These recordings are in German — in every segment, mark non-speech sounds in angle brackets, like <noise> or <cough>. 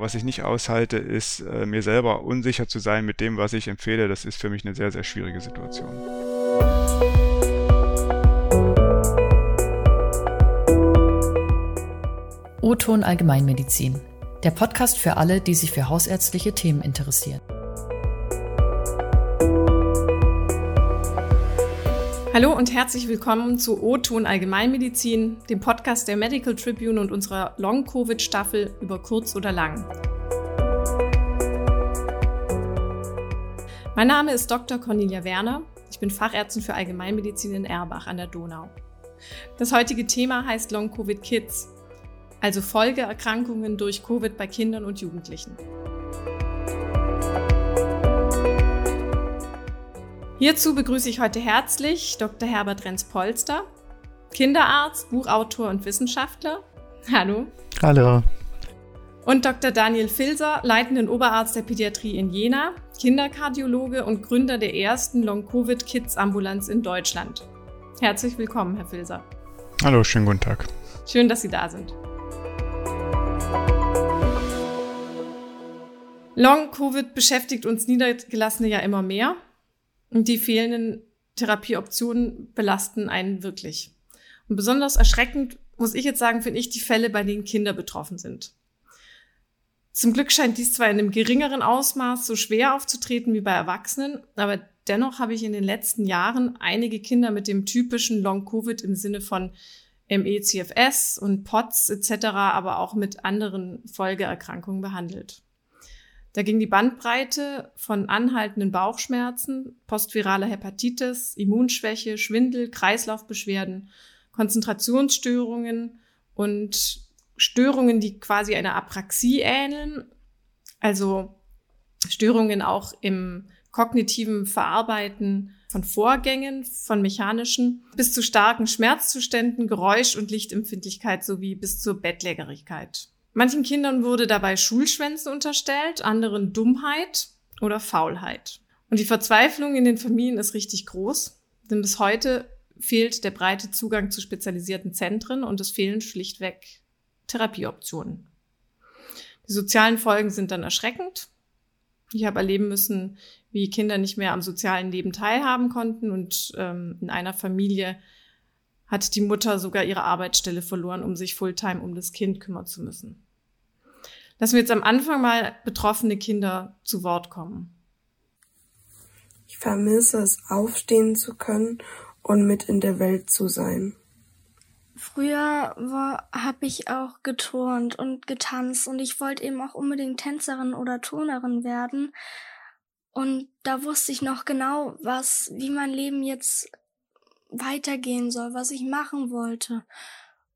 Was ich nicht aushalte, ist äh, mir selber unsicher zu sein mit dem, was ich empfehle. Das ist für mich eine sehr, sehr schwierige Situation. O-Ton Allgemeinmedizin. Der Podcast für alle, die sich für hausärztliche Themen interessieren. Hallo und herzlich willkommen zu O-Ton Allgemeinmedizin, dem Podcast der Medical Tribune und unserer Long-Covid-Staffel über kurz oder lang. Mein Name ist Dr. Cornelia Werner. Ich bin Fachärztin für Allgemeinmedizin in Erbach an der Donau. Das heutige Thema heißt Long-Covid Kids, also Folgeerkrankungen durch Covid bei Kindern und Jugendlichen. Hierzu begrüße ich heute herzlich Dr. Herbert Renz-Polster, Kinderarzt, Buchautor und Wissenschaftler. Hallo. Hallo. Und Dr. Daniel Filser, leitenden Oberarzt der Pädiatrie in Jena, Kinderkardiologe und Gründer der ersten Long-Covid-Kids-Ambulanz in Deutschland. Herzlich willkommen, Herr Filser. Hallo, schönen guten Tag. Schön, dass Sie da sind. Long-Covid beschäftigt uns Niedergelassene ja immer mehr. Und die fehlenden Therapieoptionen belasten einen wirklich. Und besonders erschreckend, muss ich jetzt sagen, finde ich die Fälle, bei denen Kinder betroffen sind. Zum Glück scheint dies zwar in einem geringeren Ausmaß so schwer aufzutreten wie bei Erwachsenen, aber dennoch habe ich in den letzten Jahren einige Kinder mit dem typischen Long-Covid im Sinne von ME-CFS und POTS etc., aber auch mit anderen Folgeerkrankungen behandelt. Da ging die Bandbreite von anhaltenden Bauchschmerzen, postviraler Hepatitis, Immunschwäche, Schwindel, Kreislaufbeschwerden, Konzentrationsstörungen und Störungen, die quasi einer Apraxie ähneln, also Störungen auch im kognitiven Verarbeiten von Vorgängen, von mechanischen, bis zu starken Schmerzzuständen, Geräusch- und Lichtempfindlichkeit sowie bis zur Bettlägerigkeit. Manchen Kindern wurde dabei Schulschwänzen unterstellt, anderen Dummheit oder Faulheit. Und die Verzweiflung in den Familien ist richtig groß, denn bis heute fehlt der breite Zugang zu spezialisierten Zentren und es fehlen schlichtweg Therapieoptionen. Die sozialen Folgen sind dann erschreckend. Ich habe erleben müssen, wie Kinder nicht mehr am sozialen Leben teilhaben konnten und ähm, in einer Familie hat die Mutter sogar ihre Arbeitsstelle verloren, um sich Fulltime um das Kind kümmern zu müssen. Lassen wir jetzt am Anfang mal betroffene Kinder zu Wort kommen. Ich vermisse es, aufstehen zu können und mit in der Welt zu sein. Früher habe ich auch geturnt und getanzt und ich wollte eben auch unbedingt Tänzerin oder Turnerin werden. Und da wusste ich noch genau, was, wie mein Leben jetzt weitergehen soll, was ich machen wollte.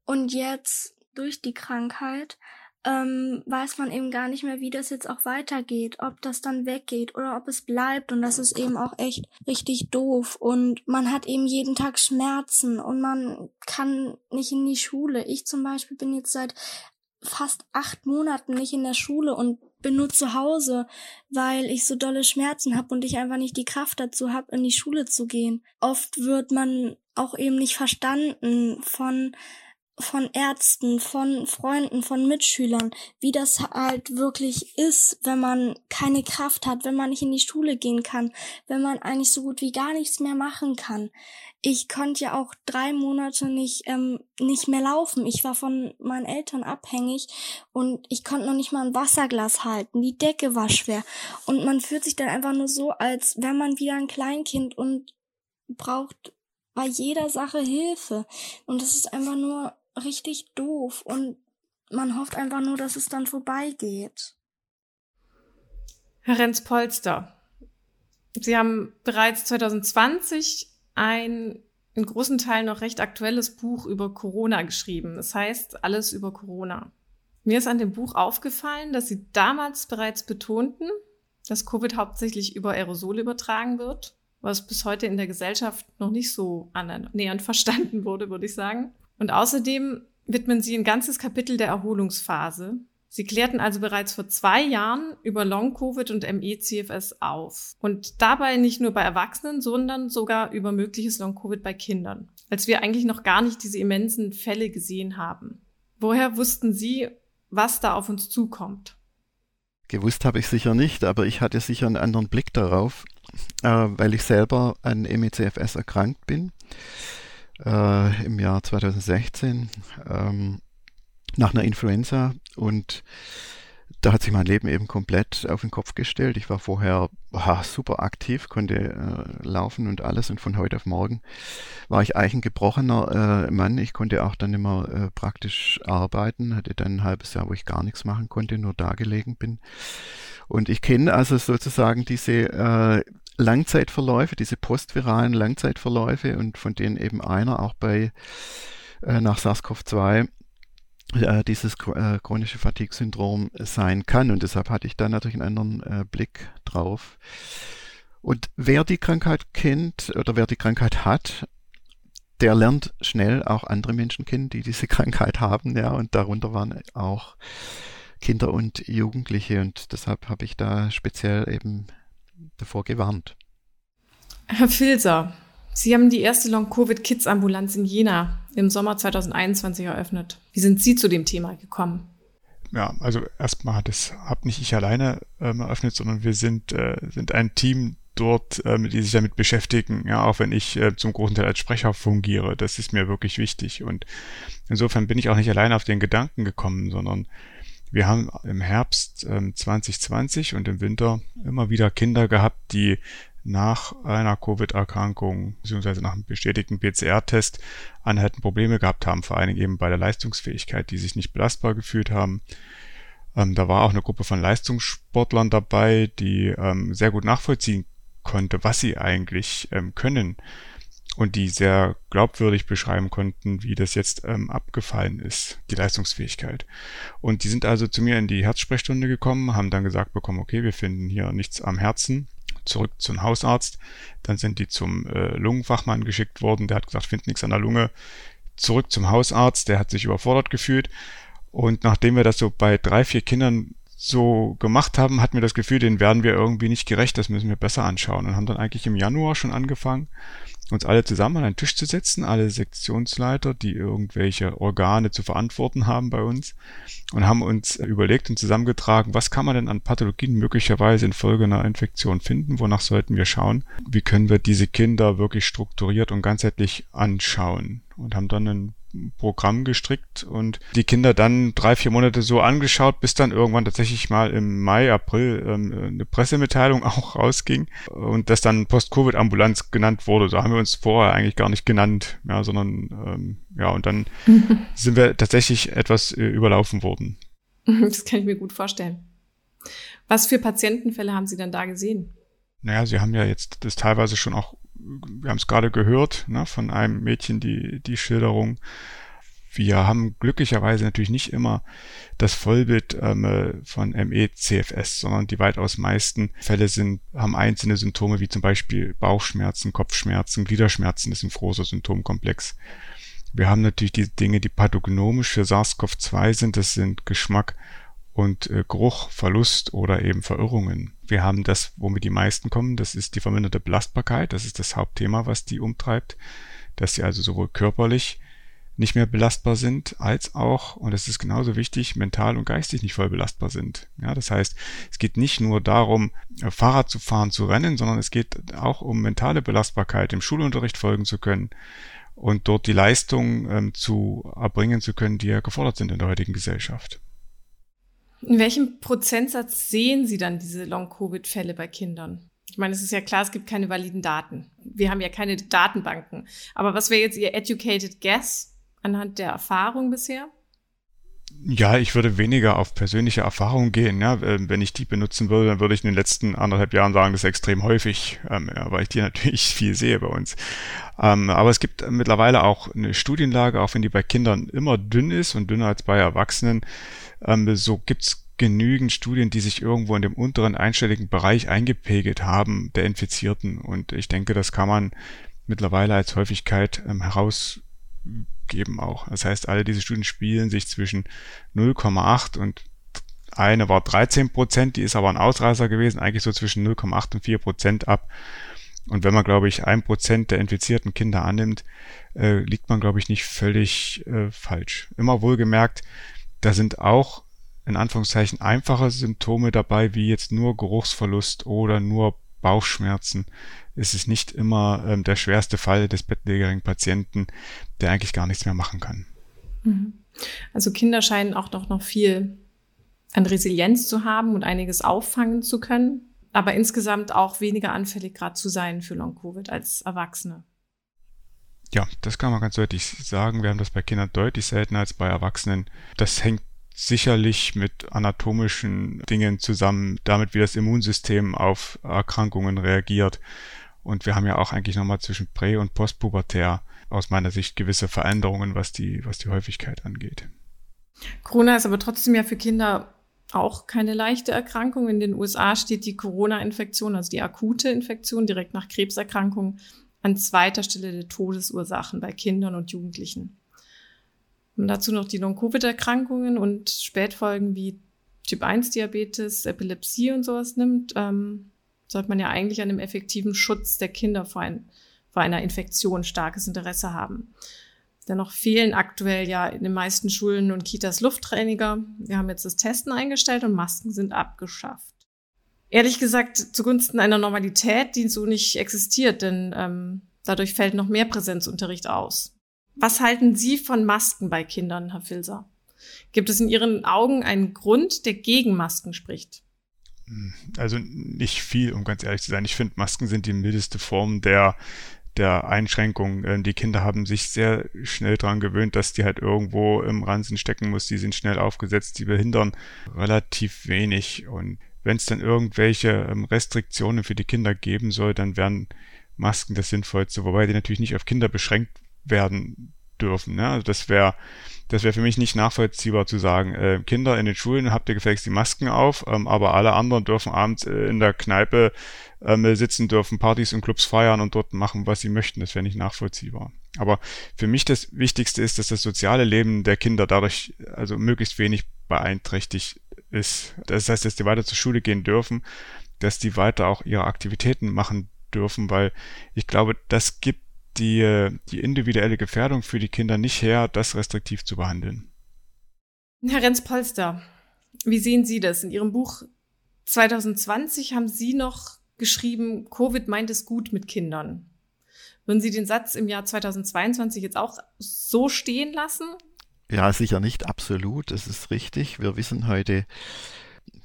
Und jetzt durch die Krankheit ähm, weiß man eben gar nicht mehr, wie das jetzt auch weitergeht, ob das dann weggeht oder ob es bleibt. Und das ist eben auch echt richtig doof. Und man hat eben jeden Tag Schmerzen und man kann nicht in die Schule. Ich zum Beispiel bin jetzt seit fast acht Monaten nicht in der Schule und bin nur zu Hause, weil ich so dolle Schmerzen habe und ich einfach nicht die Kraft dazu habe, in die Schule zu gehen. Oft wird man auch eben nicht verstanden von von Ärzten, von Freunden, von Mitschülern, wie das halt wirklich ist, wenn man keine Kraft hat, wenn man nicht in die Schule gehen kann, wenn man eigentlich so gut wie gar nichts mehr machen kann ich konnte ja auch drei Monate nicht, ähm, nicht mehr laufen. Ich war von meinen Eltern abhängig und ich konnte noch nicht mal ein Wasserglas halten. Die Decke war schwer. Und man fühlt sich dann einfach nur so, als wäre man wieder ein Kleinkind und braucht bei jeder Sache Hilfe. Und das ist einfach nur richtig doof. Und man hofft einfach nur, dass es dann vorbeigeht. Herr Renz-Polster, Sie haben bereits 2020 ein in großen Teilen noch recht aktuelles Buch über Corona geschrieben. Das heißt, alles über Corona. Mir ist an dem Buch aufgefallen, dass Sie damals bereits betonten, dass Covid hauptsächlich über Aerosole übertragen wird, was bis heute in der Gesellschaft noch nicht so annähernd verstanden wurde, würde ich sagen. Und außerdem widmen Sie ein ganzes Kapitel der Erholungsphase, Sie klärten also bereits vor zwei Jahren über Long-Covid und ME-CFS auf. Und dabei nicht nur bei Erwachsenen, sondern sogar über mögliches Long-Covid bei Kindern. Als wir eigentlich noch gar nicht diese immensen Fälle gesehen haben. Woher wussten Sie, was da auf uns zukommt? Gewusst habe ich sicher nicht, aber ich hatte sicher einen anderen Blick darauf, äh, weil ich selber an MECFS erkrankt bin äh, im Jahr 2016 ähm, nach einer Influenza und da hat sich mein Leben eben komplett auf den Kopf gestellt. Ich war vorher aha, super aktiv, konnte äh, laufen und alles und von heute auf morgen war ich eigentlich ein gebrochener äh, Mann. Ich konnte auch dann immer äh, praktisch arbeiten, hatte dann ein halbes Jahr, wo ich gar nichts machen konnte, nur da gelegen bin. Und ich kenne also sozusagen diese äh, Langzeitverläufe, diese postviralen Langzeitverläufe und von denen eben einer auch bei äh, nach SARS-CoV-2 äh, dieses äh, chronische Fatigue-Syndrom sein kann. Und deshalb hatte ich da natürlich einen anderen äh, Blick drauf. Und wer die Krankheit kennt oder wer die Krankheit hat, der lernt schnell auch andere Menschen kennen, die diese <laughs> Krankheit haben, ja, und darunter waren auch Kinder und Jugendliche und deshalb habe ich da speziell eben davor gewarnt. Herr Filser, Sie haben die erste Long-Covid-Kids-Ambulanz in Jena im Sommer 2021 eröffnet. Wie sind Sie zu dem Thema gekommen? Ja, also erstmal hat es, hab nicht ich alleine ähm, eröffnet, sondern wir sind, äh, sind ein Team dort, ähm, die sich damit beschäftigen, ja, auch wenn ich äh, zum großen Teil als Sprecher fungiere. Das ist mir wirklich wichtig. Und insofern bin ich auch nicht alleine auf den Gedanken gekommen, sondern wir haben im Herbst ähm, 2020 und im Winter immer wieder Kinder gehabt, die nach einer Covid-Erkrankung beziehungsweise nach einem bestätigten PCR-Test anhaltend Probleme gehabt haben, vor allen Dingen eben bei der Leistungsfähigkeit, die sich nicht belastbar gefühlt haben. Ähm, da war auch eine Gruppe von Leistungssportlern dabei, die ähm, sehr gut nachvollziehen konnte, was sie eigentlich ähm, können und die sehr glaubwürdig beschreiben konnten, wie das jetzt ähm, abgefallen ist, die Leistungsfähigkeit. Und die sind also zu mir in die Herzsprechstunde gekommen, haben dann gesagt bekommen, okay, wir finden hier nichts am Herzen, zurück zum Hausarzt. Dann sind die zum äh, Lungenfachmann geschickt worden, der hat gesagt, findet nichts an der Lunge. Zurück zum Hausarzt, der hat sich überfordert gefühlt. Und nachdem wir das so bei drei, vier Kindern so gemacht haben, hatten wir das Gefühl, den werden wir irgendwie nicht gerecht, das müssen wir besser anschauen. Und haben dann eigentlich im Januar schon angefangen, uns alle zusammen an einen Tisch zu setzen, alle Sektionsleiter, die irgendwelche Organe zu verantworten haben bei uns und haben uns überlegt und zusammengetragen, was kann man denn an Pathologien möglicherweise infolge einer Infektion finden, wonach sollten wir schauen, wie können wir diese Kinder wirklich strukturiert und ganzheitlich anschauen? Und haben dann ein Programm gestrickt und die Kinder dann drei, vier Monate so angeschaut, bis dann irgendwann tatsächlich mal im Mai, April ähm, eine Pressemitteilung <laughs> auch rausging und das dann Post-Covid-Ambulanz genannt wurde. So haben wir uns vorher eigentlich gar nicht genannt, ja, sondern ähm, ja, und dann <laughs> sind wir tatsächlich etwas äh, überlaufen worden. <laughs> Das kann ich mir gut vorstellen. Was für Patientenfälle haben Sie dann da gesehen? Naja, Sie haben ja jetzt das teilweise schon auch wir haben es gerade gehört, ne, von einem Mädchen die, die Schilderung. Wir haben glücklicherweise natürlich nicht immer das Vollbild ähm, von ME-CFS, sondern die weitaus meisten Fälle sind, haben einzelne Symptome wie zum Beispiel Bauchschmerzen, Kopfschmerzen, Gliederschmerzen, das ist ein großer Symptomkomplex. Wir haben natürlich die Dinge, die pathognomisch für SARS-CoV-2 sind, das sind Geschmack und äh, Geruch, Verlust oder eben Verirrungen. Wir haben das, womit die meisten kommen, das ist die verminderte Belastbarkeit. Das ist das Hauptthema, was die umtreibt, dass sie also sowohl körperlich nicht mehr belastbar sind, als auch, und das ist genauso wichtig, mental und geistig nicht voll belastbar sind. Ja, das heißt, es geht nicht nur darum, Fahrrad zu fahren, zu rennen, sondern es geht auch um mentale Belastbarkeit, im Schulunterricht folgen zu können und dort die Leistungen ähm, zu erbringen zu können, die ja gefordert sind in der heutigen Gesellschaft. In welchem Prozentsatz sehen Sie dann diese Long-Covid-Fälle bei Kindern? Ich meine, es ist ja klar, es gibt keine validen Daten. Wir haben ja keine Datenbanken. Aber was wäre jetzt Ihr educated guess anhand der Erfahrung bisher? Ja, ich würde weniger auf persönliche Erfahrung gehen. Ja. Ähm, wenn ich die benutzen würde, dann würde ich in den letzten anderthalb Jahren sagen, das ist extrem häufig, ähm, ja, weil ich die <laughs> natürlich viel sehe bei uns. Ähm, aber es gibt mittlerweile auch eine Studienlage, auch wenn die bei Kindern immer dünn ist und dünner als bei Erwachsenen, ähm, so gibt's genügend Studien, die sich irgendwo in dem unteren einstelligen Bereich eingepegelt haben der Infizierten. Und ich denke, das kann man mittlerweile als Häufigkeit ähm, herausgeben auch. Das heißt, alle diese Studien spielen sich zwischen 0,8 und eine war 13 Prozent, die ist aber ein Ausreißer gewesen, eigentlich so zwischen 0,8 und 4 Prozent ab. Und wenn man, glaube ich, ein Prozent der infizierten Kinder annimmt, äh, liegt man, glaube ich, nicht völlig äh, falsch. Immer wohlgemerkt, da sind auch in Anführungszeichen einfache Symptome dabei, wie jetzt nur Geruchsverlust oder nur Bauchschmerzen. Es ist nicht immer ähm, der schwerste Fall des bettlägerigen Patienten, der eigentlich gar nichts mehr machen kann. Mhm. Also Kinder scheinen auch doch noch viel an Resilienz zu haben und einiges auffangen zu können, aber insgesamt auch weniger anfällig gerade zu sein für Long-Covid als Erwachsene. Ja, das kann man ganz deutlich sagen. Wir haben das bei Kindern deutlich seltener als bei Erwachsenen. Das hängt sicherlich mit anatomischen Dingen zusammen, damit wie das Immunsystem auf Erkrankungen reagiert. Und wir haben ja auch eigentlich nochmal zwischen Prä- und Postpubertär aus meiner Sicht gewisse Veränderungen, was die, was die Häufigkeit angeht. Corona ist aber trotzdem ja für Kinder auch keine leichte Erkrankung. In den USA steht die Corona-Infektion, also die akute Infektion direkt nach Krebserkrankungen, an zweiter Stelle der Todesursachen bei Kindern und Jugendlichen. Und dazu noch die Long-Covid-Erkrankungen und Spätfolgen wie Typ-1-Diabetes, Epilepsie und sowas nimmt, ähm, sollte man ja eigentlich an dem effektiven Schutz der Kinder vor, ein, vor einer Infektion starkes Interesse haben. Dennoch fehlen aktuell ja in den meisten Schulen und Kitas Luftreiniger. Wir haben jetzt das Testen eingestellt und Masken sind abgeschafft. Ehrlich gesagt, zugunsten einer Normalität, die so nicht existiert, denn ähm, dadurch fällt noch mehr Präsenzunterricht aus. Was halten Sie von Masken bei Kindern, Herr Filser? Gibt es in Ihren Augen einen Grund, der gegen Masken spricht? Also nicht viel, um ganz ehrlich zu sein. Ich finde, Masken sind die mildeste Form der der Einschränkung. Äh, die Kinder haben sich sehr schnell daran gewöhnt, dass die halt irgendwo im Ransen stecken muss. Die sind schnell aufgesetzt, die behindern relativ wenig. Und wenn es dann irgendwelche ähm, Restriktionen für die Kinder geben soll, dann wären Masken das Sinnvollste, wobei die natürlich nicht auf Kinder beschränkt werden dürfen. Ne? Also das wäre das wäre für mich nicht nachvollziehbar zu sagen, äh, Kinder in den Schulen habt ihr gefälligst die Masken auf, ähm, aber alle anderen dürfen abends äh, in der Kneipe ähm, sitzen, dürfen Partys und Clubs feiern und dort machen, was sie möchten. Das wäre nicht nachvollziehbar. Aber für mich das Wichtigste ist, dass das soziale Leben der Kinder dadurch also möglichst wenig beeinträchtigt ist. Das heißt, dass die weiter zur Schule gehen dürfen, dass die weiter auch ihre Aktivitäten machen dürfen, weil ich glaube, das gibt die, die individuelle Gefährdung für die Kinder nicht her, das restriktiv zu behandeln. Herr Renz-Polster, wie sehen Sie das? In Ihrem Buch 2020 haben Sie noch geschrieben, Covid meint es gut mit Kindern. Würden Sie den Satz im Jahr 2022 jetzt auch so stehen lassen? Ja, sicher nicht absolut. Das ist richtig. Wir wissen heute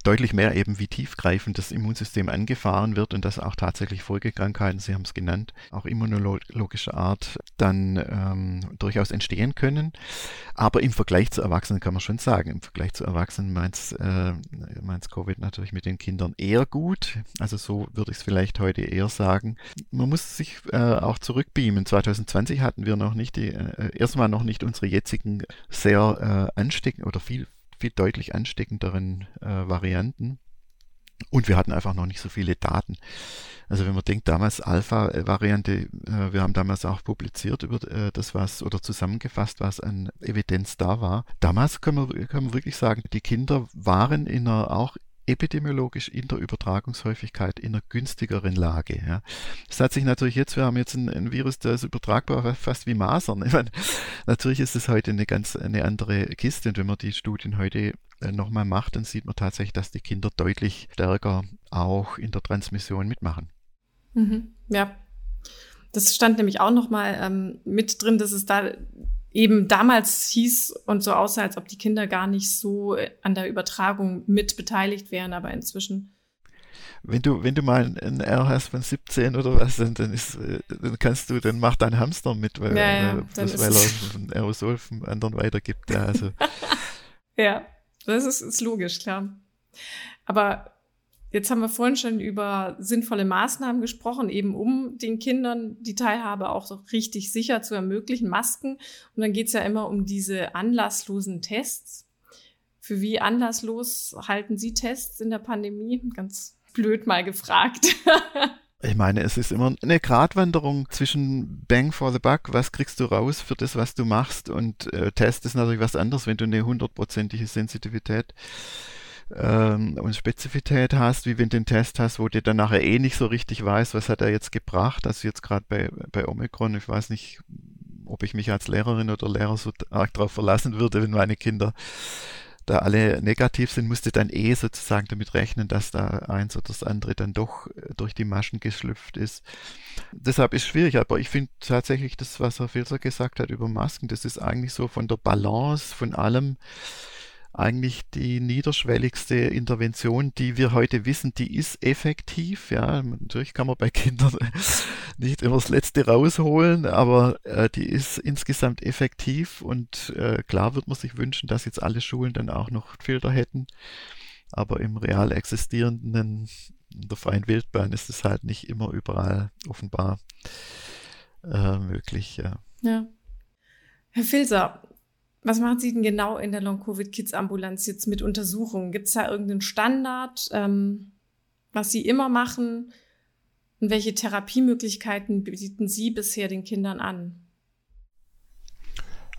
deutlich mehr eben, wie tiefgreifend das Immunsystem angefahren wird und dass auch tatsächlich Folgekrankheiten, Sie haben es genannt, auch immunologischer Art dann ähm, durchaus entstehen können. Aber im Vergleich zu Erwachsenen kann man schon sagen, im Vergleich zu Erwachsenen meint äh, Covid natürlich mit den Kindern eher gut. Also so würde ich es vielleicht heute eher sagen. Man muss sich äh, auch zurückbeamen. 2020 hatten wir noch nicht die, äh, erstmal noch nicht unsere jetzigen sehr äh, ansteckenden oder viel viel deutlich ansteckenderen äh, Varianten. Und wir hatten einfach noch nicht so viele Daten. Also wenn man denkt, damals Alpha-Variante, äh, wir haben damals auch publiziert über äh, das, was oder zusammengefasst, was an Evidenz da war. Damals können wir, können wir wirklich sagen, die Kinder waren in einer auch epidemiologisch in der Übertragungshäufigkeit in einer günstigeren Lage. Ja. Das hat sich natürlich jetzt, wir haben jetzt ein, ein Virus, das ist übertragbar fast wie Masern. <laughs> Meine, natürlich ist es heute eine ganz eine andere Kiste und wenn man die Studien heute äh, nochmal macht, dann sieht man tatsächlich, dass die Kinder deutlich stärker auch in der Transmission mitmachen. Mhm, ja, das stand nämlich auch nochmal ähm, mit drin, dass es da eben damals hieß und so aussah, als ob die Kinder gar nicht so an der Übertragung mit beteiligt wären, aber inzwischen. Wenn du, wenn du mal ein R hast von 17 oder was, dann, dann, ist, äh, dann kannst du, dann macht dein Hamster mit, weil, ja, ja, weil, weil er ein Aerosol vom anderen weitergibt. Ja, also. <laughs> ja das ist, ist logisch, klar. Aber Jetzt haben wir vorhin schon über sinnvolle Maßnahmen gesprochen, eben um den Kindern die Teilhabe auch so richtig sicher zu ermöglichen, Masken. Und dann geht's ja immer um diese anlasslosen Tests. Für wie anlasslos halten Sie Tests in der Pandemie? Ganz blöd mal gefragt. <laughs> Ich meine, es ist immer eine Gratwanderung zwischen Bang for the Buck, was kriegst du raus für das, was du machst, und äh, Test ist natürlich was anderes, wenn du eine hundertprozentige Sensitivität ähm, und Spezifität hast, wie wenn du den Test hast, wo du dann nachher eh nicht so richtig weißt, was hat er jetzt gebracht. Also jetzt gerade bei, bei Omikron, ich weiß nicht, ob ich mich als Lehrerin oder Lehrer so arg darauf verlassen würde, wenn meine Kinder da alle negativ sind, musste dann eh sozusagen damit rechnen, dass da eins oder das andere dann doch äh, durch die Maschen geschlüpft ist. Deshalb ist es schwierig, aber ich finde tatsächlich das, was Herr Filzer gesagt hat über Masken, das ist eigentlich so von der Balance von allem eigentlich die niederschwelligste Intervention, die wir heute wissen, die ist effektiv. Ja, natürlich kann man bei <laughs> Kindern nicht immer das Letzte rausholen, aber äh, die ist insgesamt effektiv und äh, klar wird man sich wünschen, dass jetzt alle Schulen dann auch noch Filter hätten. Aber im real existierenden, in der freien Wildbahn ist es halt nicht immer überall offenbar äh, möglich. Ja. ja. Herr Filser, was machen Sie denn genau in der Long-Covid-Kids-Ambulanz jetzt mit Untersuchungen? Gibt es da irgendeinen Standard, ähm, was Sie immer machen? Und welche Therapiemöglichkeiten bieten Sie bisher den Kindern an?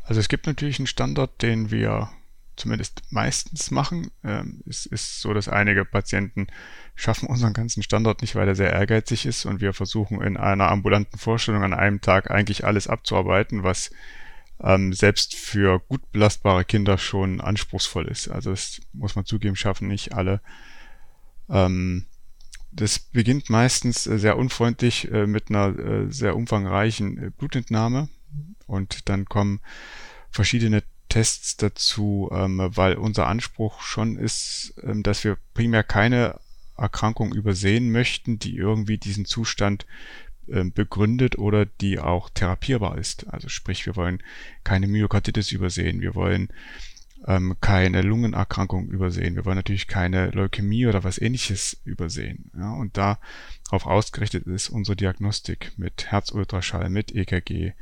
Also es gibt natürlich einen Standard, den wir zumindest meistens machen. Ähm, es ist so, dass einige Patienten schaffen unseren ganzen Standard nicht, weil er sehr ehrgeizig ist und wir versuchen in einer ambulanten Vorstellung an einem Tag eigentlich alles abzuarbeiten, was ähm, selbst für gut belastbare Kinder schon anspruchsvoll ist. Also das muss man zugeben, schaffen nicht alle. Ähm, das beginnt meistens äh, sehr unfreundlich äh, mit einer äh, sehr umfangreichen äh, Blutentnahme und dann kommen verschiedene Tests dazu, ähm, weil unser Anspruch schon ist, ähm, dass wir primär keine Erkrankung übersehen möchten, die irgendwie diesen Zustand begründet oder die auch therapierbar ist. Also sprich, wir wollen keine Myokarditis übersehen, wir wollen ähm, keine Lungenerkrankung übersehen, wir wollen natürlich keine Leukämie oder was ähnliches übersehen. Ja, und darauf ausgerichtet ist unsere Diagnostik mit Herzultraschall, mit EKG,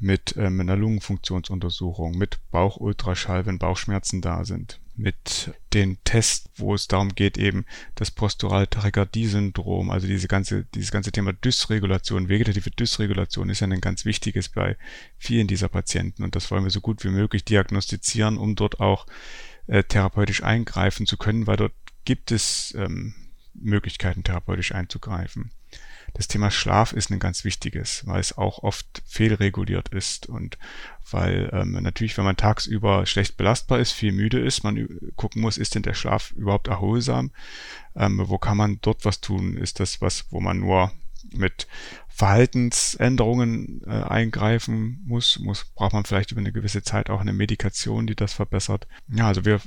mit ähm, einer Lungenfunktionsuntersuchung, mit Bauchultraschall, wenn Bauchschmerzen da sind, mit den Tests, wo es darum geht, eben das posturale Tachykardie-Syndrom, also diese ganze, dieses ganze Thema Dysregulation, vegetative Dysregulation ist ja ein ganz wichtiges bei vielen dieser Patienten und das wollen wir so gut wie möglich diagnostizieren, um dort auch äh, therapeutisch eingreifen zu können, weil dort gibt es ähm, Möglichkeiten, therapeutisch einzugreifen. Das Thema Schlaf ist ein ganz wichtiges, weil es auch oft fehlreguliert ist und weil ähm, natürlich, wenn man tagsüber schlecht belastbar ist, viel müde ist, man gucken muss, ist denn der Schlaf überhaupt erholsam? Ähm, wo kann man dort was tun? Ist das was, wo man nur mit Verhaltensänderungen äh, eingreifen muss, muss, braucht man vielleicht über eine gewisse Zeit auch eine Medikation, die das verbessert. Ja, also wir,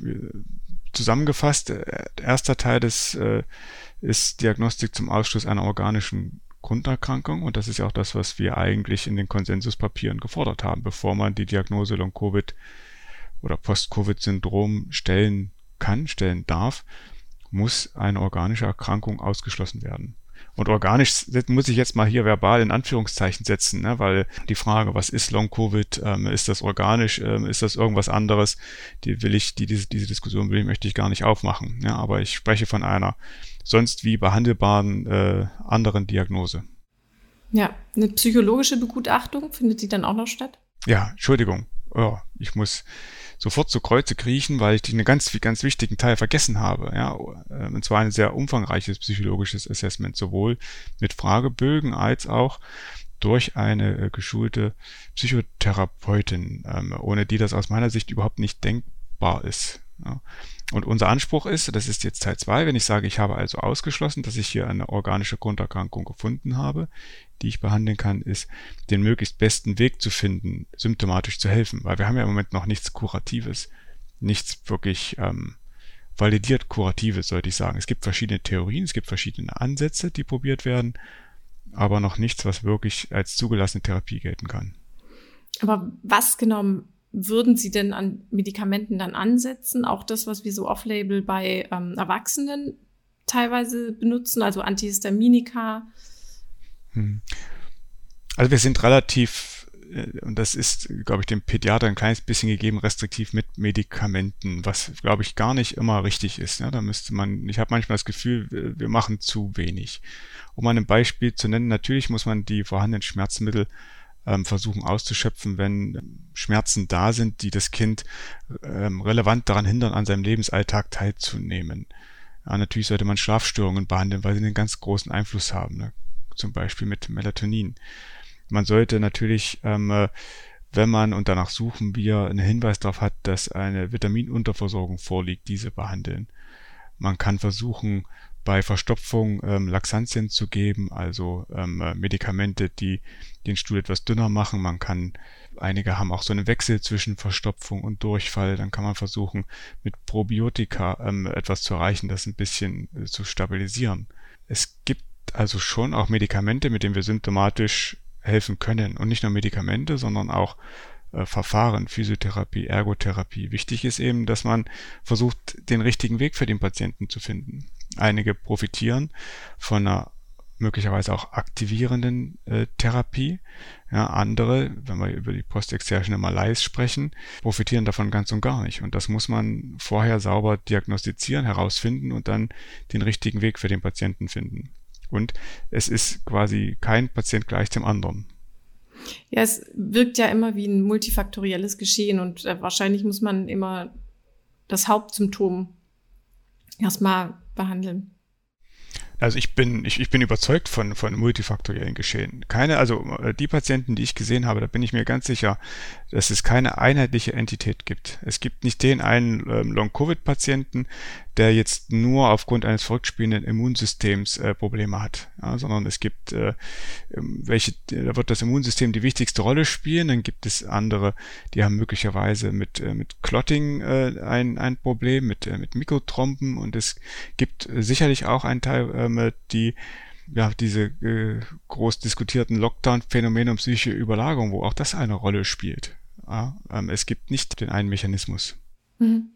zusammengefasst, äh, erster Teil des äh, ist Diagnostik zum Ausschluss einer organischen Grunderkrankung und das ist ja auch das, was wir eigentlich in den Konsensuspapieren gefordert haben, bevor man die Diagnose Long-Covid oder Post-Covid-Syndrom stellen kann, stellen darf, muss eine organische Erkrankung ausgeschlossen werden. Und organisch muss ich jetzt mal hier verbal in Anführungszeichen setzen, ne? weil die Frage, was ist Long-Covid, ähm, ist das organisch, ähm, ist das irgendwas anderes, die will ich, die, diese, diese Diskussion will möchte ich gar nicht aufmachen. Ja? Aber ich spreche von einer sonst wie behandelbaren äh, anderen Diagnose. Ja, eine psychologische Begutachtung findet die dann auch noch statt? Ja, Entschuldigung. Oh, ich muss sofort zu Kreuze kriechen, weil ich einen ganz, ganz wichtigen Teil vergessen habe. Ja, und zwar ein sehr umfangreiches psychologisches Assessment, sowohl mit Fragebögen als auch durch eine äh, geschulte Psychotherapeutin, ähm, ohne die das aus meiner Sicht überhaupt nicht denkbar ist. Ja. Und unser Anspruch ist, das ist jetzt Teil 2, wenn ich sage, ich habe also ausgeschlossen, dass ich hier eine organische Grunderkrankung gefunden habe, die ich behandeln kann, ist, den möglichst besten Weg zu finden, symptomatisch zu helfen. Weil wir haben ja im Moment noch nichts Kuratives, nichts wirklich ähm, validiert Kuratives, sollte ich sagen. Es gibt verschiedene Theorien, es gibt verschiedene Ansätze, die probiert werden, aber noch nichts, was wirklich als zugelassene Therapie gelten kann. Aber was genau würden Sie denn an Medikamenten dann ansetzen? Auch das, was wir so off-label bei ähm, Erwachsenen teilweise benutzen, also Antihistaminika? Hm. Also wir sind relativ, äh, und das ist, glaube ich, dem Pädiater ein kleines bisschen gegeben, restriktiv mit Medikamenten, was, glaube ich, gar nicht immer richtig ist. Ja, da müsste man, ich habe manchmal das Gefühl, wir machen zu wenig. Um ein Beispiel zu nennen, natürlich muss man die vorhandenen Schmerzmittel versuchen auszuschöpfen, wenn Schmerzen da sind, die das Kind ähm, relevant daran hindern, an seinem Lebensalltag teilzunehmen. Ja, natürlich sollte man Schlafstörungen behandeln, weil sie einen ganz großen Einfluss haben, ne? zum Beispiel mit Melatonin. Man sollte natürlich, ähm, äh, wenn man, und danach suchen wir, einen Hinweis darauf hat, dass eine Vitaminunterversorgung vorliegt, diese behandeln. Man kann versuchen, bei Verstopfung ähm, Laxantien zu geben, also ähm, äh, Medikamente, die den Stuhl etwas dünner machen. Man kann, einige haben auch so einen Wechsel zwischen Verstopfung und Durchfall. Dann kann man versuchen, mit Probiotika ähm, etwas zu erreichen, das ein bisschen äh, zu stabilisieren. Es gibt also schon auch Medikamente, mit denen wir symptomatisch helfen können. Und nicht nur Medikamente, sondern auch äh, Verfahren, Physiotherapie, Ergotherapie. Wichtig ist eben, dass man versucht, den richtigen Weg für den Patienten zu finden. Einige profitieren von einer möglicherweise auch aktivierenden äh, Therapie. Ja, andere, wenn wir über die postexergene Malaise sprechen, profitieren davon ganz und gar nicht. Und das muss man vorher sauber diagnostizieren, herausfinden und dann den richtigen Weg für den Patienten finden. Und es ist quasi kein Patient gleich dem anderen. Ja, es wirkt ja immer wie ein multifaktorielles Geschehen und äh, wahrscheinlich muss man immer das Hauptsymptom erstmal behandeln. Also ich bin, ich, ich bin überzeugt von, von multifaktoriellen Geschehen. Keine, also äh, die Patienten, die ich gesehen habe, da bin ich mir ganz sicher, dass es keine einheitliche Entität gibt. Es gibt nicht den einen ähm, Long-Covid-Patienten, der jetzt nur aufgrund eines verrücktspielenden Immunsystems äh, Probleme hat, ja, sondern es gibt äh, ähm, welche, da wird das Immunsystem die wichtigste Rolle spielen, dann gibt es andere, die haben möglicherweise mit, äh, mit Clotting äh, ein, ein Problem, mit, äh, mit Mikrotrompen und es gibt sicherlich auch einen Teil, äh, die ja, diese äh, groß diskutierten Lockdown-Phänomene und psychische Überlagerung, wo auch das eine Rolle spielt. Ja, ähm, es gibt nicht den einen Mechanismus. Mhm.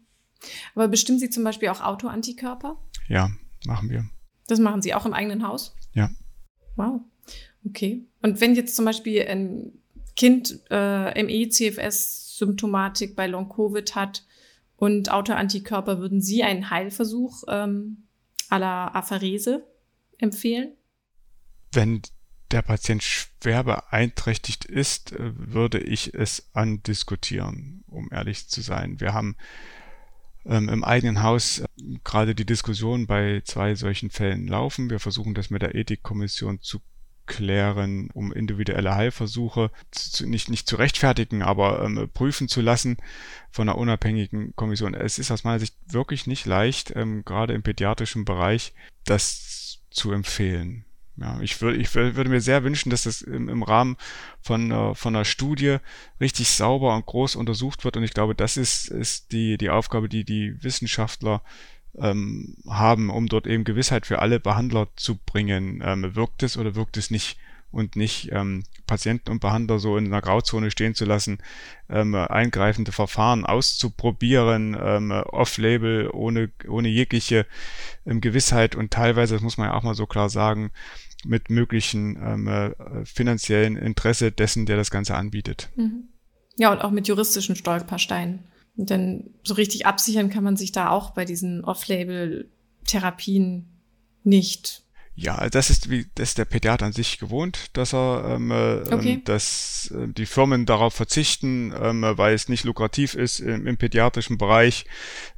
Aber bestimmen Sie zum Beispiel auch Autoantikörper? Ja, machen wir. Das machen Sie auch im eigenen Haus? Ja. Wow. Okay. Und wenn jetzt zum Beispiel ein Kind äh, ME-CFS-Symptomatik bei Long-Covid hat und Autoantikörper, würden Sie einen Heilversuch ähm, à Apharese empfehlen? Wenn der Patient schwer beeinträchtigt ist, äh, würde ich es andiskutieren, um ehrlich zu sein. Wir haben ähm, im eigenen Haus äh, gerade die Diskussion bei zwei solchen Fällen laufen. Wir versuchen das mit der Ethikkommission zu klären, um individuelle Heilversuche zu, nicht, nicht zu rechtfertigen, aber ähm, prüfen zu lassen von einer unabhängigen Kommission. Es ist aus meiner Sicht wirklich nicht leicht, ähm, gerade im pädiatrischen Bereich, das zu empfehlen. Ja, ich würde, ich würde mir sehr wünschen, dass das im, im Rahmen von, äh, von einer Studie richtig sauber und groß untersucht wird. Und ich glaube, das ist, ist die, die Aufgabe, die die Wissenschaftler ähm, haben, um dort eben Gewissheit für alle Behandler zu bringen. Ähm, wirkt es oder wirkt es nicht? Und nicht ähm, Patienten und Behandler so in einer Grauzone stehen zu lassen, ähm, eingreifende Verfahren auszuprobieren, ähm, off-label, ohne, ohne jegliche ähm, Gewissheit und teilweise, das muss man ja auch mal so klar sagen, mit möglichen ähm, äh, finanziellen Interesse dessen, der das Ganze anbietet. Mhm. Ja, und auch mit juristischen Stolpersteinen. Denn so richtig absichern kann man sich da auch bei diesen Off-Label-Therapien nicht. Ja, das ist wie das ist der Pädiater an sich gewohnt, dass er ähm, äh, okay. Ähm, dass äh, die Firmen darauf verzichten, ähm, weil es nicht lukrativ ist, im, im pädiatrischen Bereich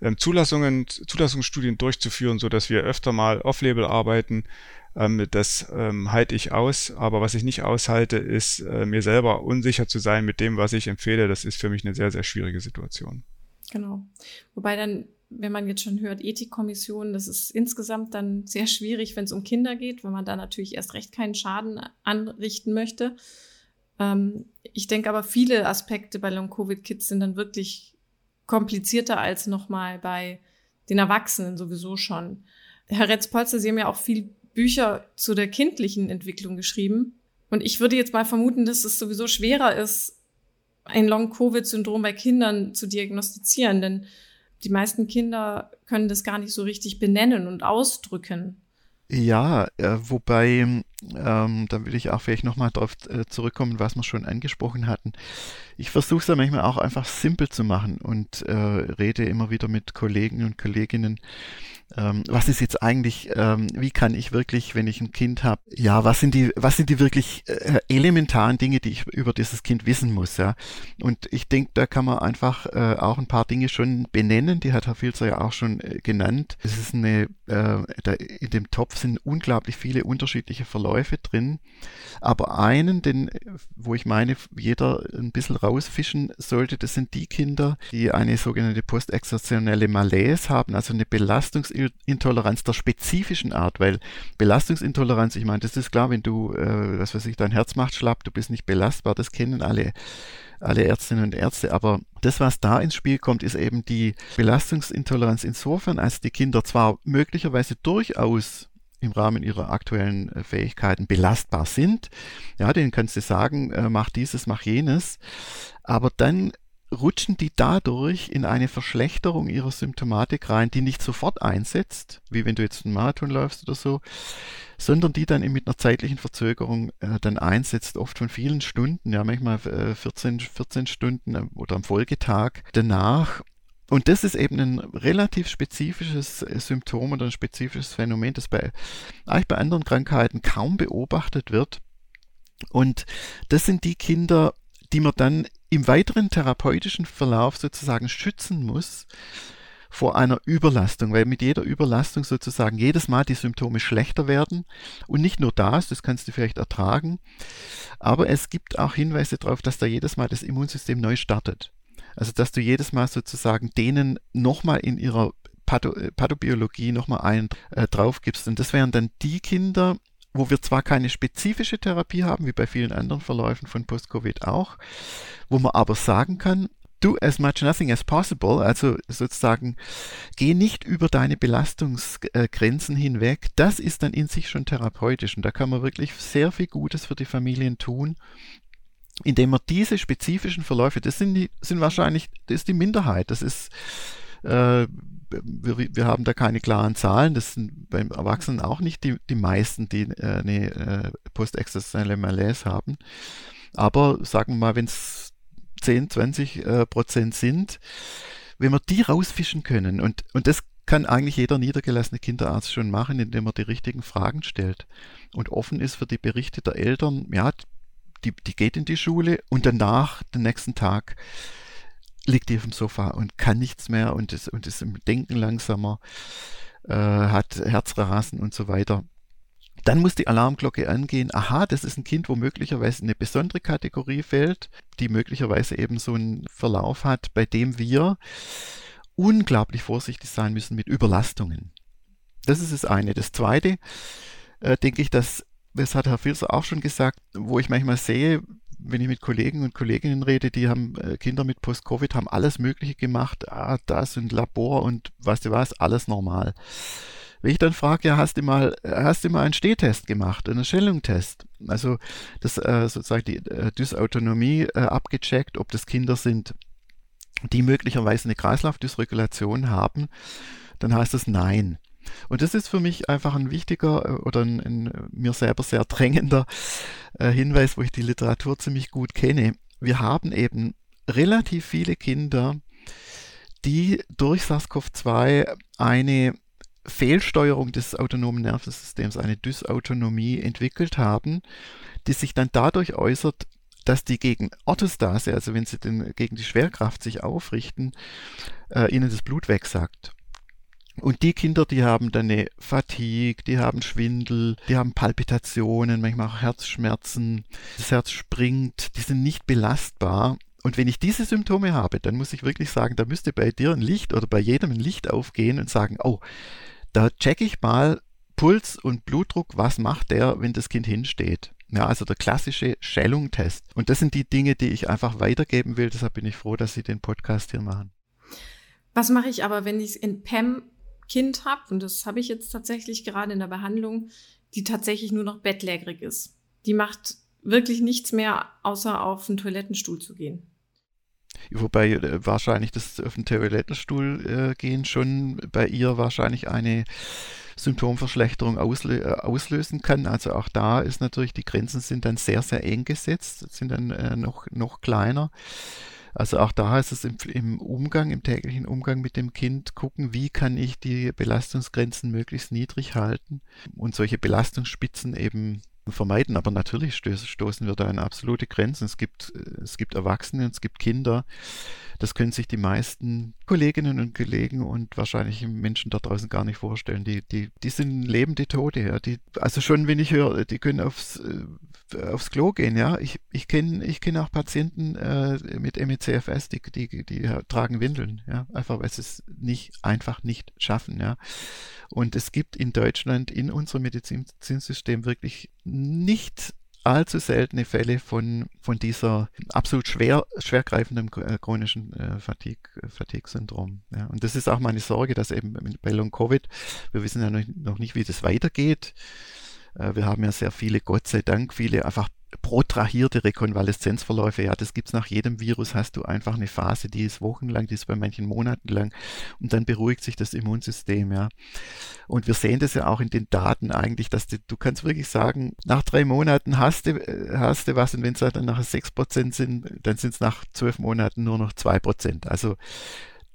ähm, Zulassungen, Zulassungsstudien durchzuführen, so dass wir öfter mal Off-Label arbeiten. Ähm, das ähm, halte ich aus, aber was ich nicht aushalte, ist äh, mir selber unsicher zu sein mit dem, was ich empfehle. Das ist für mich eine sehr, sehr schwierige Situation. Genau. Wobei dann, wenn man jetzt schon hört, Ethikkommission, das ist insgesamt dann sehr schwierig, wenn es um Kinder geht, weil man da natürlich erst recht keinen Schaden anrichten möchte. Ähm, ich denke aber, viele Aspekte bei Long-Covid-Kids sind dann wirklich komplizierter als nochmal bei den Erwachsenen sowieso schon. Herr Retz-Polster, Sie haben ja auch viel Bücher zu der kindlichen Entwicklung geschrieben. Und ich würde jetzt mal vermuten, dass es sowieso schwerer ist, ein Long-Covid-Syndrom bei Kindern zu diagnostizieren, denn die meisten Kinder können das gar nicht so richtig benennen und ausdrücken. Ja, äh, wobei, ähm, da will ich auch vielleicht nochmal darauf äh, zurückkommen, was wir schon angesprochen hatten. Ich versuche es ja manchmal auch einfach simpel zu machen und äh, rede immer wieder mit Kollegen und Kolleginnen ähm, was ist jetzt eigentlich, ähm, wie kann ich wirklich, wenn ich ein Kind habe, ja, was sind die, was sind die wirklich äh, elementaren Dinge, die ich über dieses Kind wissen muss, ja. Und ich denke, da kann man einfach äh, auch ein paar Dinge schon benennen, die hat Herr Filzer ja auch schon äh, genannt. Es ist eine, äh, da, in dem Topf sind unglaublich viele unterschiedliche Verläufe drin. Aber einen, den, wo ich meine, jeder ein bisschen rausfischen sollte, das sind die Kinder, die eine sogenannte postexertionelle Malaise haben, also eine Belastungsintoleranz der spezifischen Art, weil Belastungsintoleranz, ich meine, das ist klar, wenn du, äh, was weiß ich, dein Herz macht schlapp, du bist nicht belastbar, das kennen alle alle Ärztinnen und Ärzte. Aber das, was da ins Spiel kommt, ist eben die Belastungsintoleranz insofern, als die Kinder zwar möglicherweise durchaus im Rahmen ihrer aktuellen äh, Fähigkeiten belastbar sind. Ja, denen kannst du sagen, äh, mach dieses, mach jenes. Aber dann rutschen die dadurch in eine Verschlechterung ihrer Symptomatik rein, die nicht sofort einsetzt, wie wenn du jetzt einen Marathon läufst oder so, sondern die dann mit einer zeitlichen Verzögerung äh, dann einsetzt, oft von vielen Stunden, ja manchmal äh, 14, 14 Stunden äh, oder am Folgetag danach und das ist eben ein relativ spezifisches äh, Symptom oder ein spezifisches Phänomen, das bei, eigentlich bei anderen Krankheiten kaum beobachtet wird. Und das sind die Kinder, die man dann im weiteren therapeutischen Verlauf sozusagen schützen muss vor einer Überlastung, weil mit jeder Überlastung sozusagen jedes Mal die Symptome schlechter werden. Und nicht nur das, das kannst du vielleicht ertragen, aber es gibt auch Hinweise darauf, dass da jedes Mal das Immunsystem neu startet. Also dass du jedes Mal sozusagen denen nochmal in ihrer Patho äh, Pathobiologie nochmal einen äh, drauf gibst. Und das wären dann die Kinder, wo wir zwar keine spezifische Therapie haben, wie bei vielen anderen Verläufen von Post-Covid auch, wo man aber sagen kann, do as much nothing as possible, also sozusagen geh nicht über deine Belastungsgrenzen hinweg, das ist dann in sich schon therapeutisch und da kann man wirklich sehr viel Gutes für die Familien tun indem man diese spezifischen Verläufe, das sind, die, sind wahrscheinlich, das ist die Minderheit, das ist, äh, wir, wir haben da keine klaren Zahlen, das sind beim Erwachsenen auch nicht die, die meisten, die äh, eine äh, postexistentielle Malaise haben. Aber sagen wir mal, wenn es 10, 20 äh, Prozent sind, wenn wir die rausfischen können, und, und das kann eigentlich jeder niedergelassene Kinderarzt schon machen, indem er die richtigen Fragen stellt und offen ist für die Berichte der Eltern. Ja, die, die geht in die Schule und danach, den nächsten Tag, liegt auf dem Sofa und kann nichts mehr und ist, und ist im Denken langsamer, äh, hat Herzrasen und so weiter. Dann muss die Alarmglocke angehen. Aha, das ist ein Kind, wo möglicherweise eine besondere Kategorie fällt, die möglicherweise eben so einen Verlauf hat, bei dem wir unglaublich vorsichtig sein müssen mit Überlastungen. Das ist das eine. Das zweite, äh, denke ich, dass das hat Herr Filzer auch schon gesagt, wo ich manchmal sehe, wenn ich mit Kollegen und Kolleginnen rede, die haben äh, Kinder mit Post-Covid, haben alles Mögliche gemacht, ah, das und Labor und was du was, alles normal. Wenn ich dann frage, ja, hast du mal, hast du mal einen Stehtest gemacht, einen Stellungtest? Also das äh, sozusagen die äh, Dysautonomie äh, abgecheckt, ob das Kinder sind, die möglicherweise eine Kreislaufdysregulation haben, dann heißt es nein. Und das ist für mich einfach ein wichtiger äh, oder ein, ein mir selber sehr drängender äh, Hinweis, wo ich die Literatur ziemlich gut kenne. Wir haben eben relativ viele Kinder, die durch SARS-CoV-2 eine Fehlsteuerung des autonomen Nervensystems, eine Dysautonomie entwickelt haben, die sich dann dadurch äußert, dass die gegen Orthostase, also wenn sie den, gegen die Schwerkraft sich aufrichten, äh, ihnen das Blut wegsackt. Und die Kinder, die haben dann eine Fatigue, die haben Schwindel, die haben Palpitationen, manchmal auch Herzschmerzen, das Herz springt, die sind nicht belastbar. Und wenn ich diese Symptome habe, dann muss ich wirklich sagen, da müsste bei dir ein Licht oder bei jedem ein Licht aufgehen und sagen, oh, da checke ich mal Puls und Blutdruck, was macht der, wenn das Kind hinsteht. Ja, also der klassische Schellung-Test. Und das sind die Dinge, die ich einfach weitergeben will. Deshalb bin ich froh, dass Sie den Podcast hier machen. Was mache ich aber, wenn ich es in PEM Kind habe, und das habe ich jetzt tatsächlich gerade in der Behandlung, die tatsächlich nur noch bettlägerig ist. Die macht wirklich nichts mehr, außer auf den Toilettenstuhl zu gehen. Wobei äh, wahrscheinlich das auf den Toilettenstuhl äh, gehen schon bei ihr wahrscheinlich eine Symptomverschlechterung auslö äh, auslösen kann. Also auch da ist natürlich, die Grenzen sind dann sehr, sehr eng gesetzt, sind dann äh, noch, noch kleiner. Also auch da ist es im, im, Umgang, im täglichen Umgang mit dem Kind gucken, wie kann ich die Belastungsgrenzen möglichst niedrig halten und solche Belastungsspitzen eben vermeiden. Aber natürlich stoßen wir da an absolute Grenzen. Es gibt, es gibt Erwachsene und es gibt Kinder. Das können sich die meisten Kolleginnen und Kollegen und wahrscheinlich Menschen da draußen gar nicht vorstellen. Die, die, die sind lebende Tote, ja. Die, also schon, wenn ich höre, die können aufs, äh, aufs Klo gehen, ja. Ich, ich kenne ich kenn auch Patienten äh, mit MECFS, die, die, die, tragen Windeln, ja. Einfach weil sie es nicht, einfach nicht schaffen, ja. Und es gibt in Deutschland in unserem Medizinsystem wirklich nicht allzu seltene Fälle von, von dieser absolut schwer, schwergreifenden äh, chronischen äh, Fatigue-Syndrom. ja. Und das ist auch meine Sorge, dass eben bei Long-Covid, wir wissen ja noch nicht, wie das weitergeht. Äh, wir haben ja sehr viele, Gott sei Dank, viele einfach protrahierte Rekonvaleszenzverläufe, ja, das gibt's nach jedem Virus, hast du einfach eine Phase, die ist wochenlang, die ist bei manchen Monaten lang und dann beruhigt sich das Immunsystem, ja. Und wir sehen das ja auch in den Daten eigentlich, dass du, du kannst wirklich sagen, nach drei Monaten hast du, hast du was und wenn es halt dann nachher sechs Prozent sind, dann sind es nach zwölf Monaten nur noch zwei Prozent. Also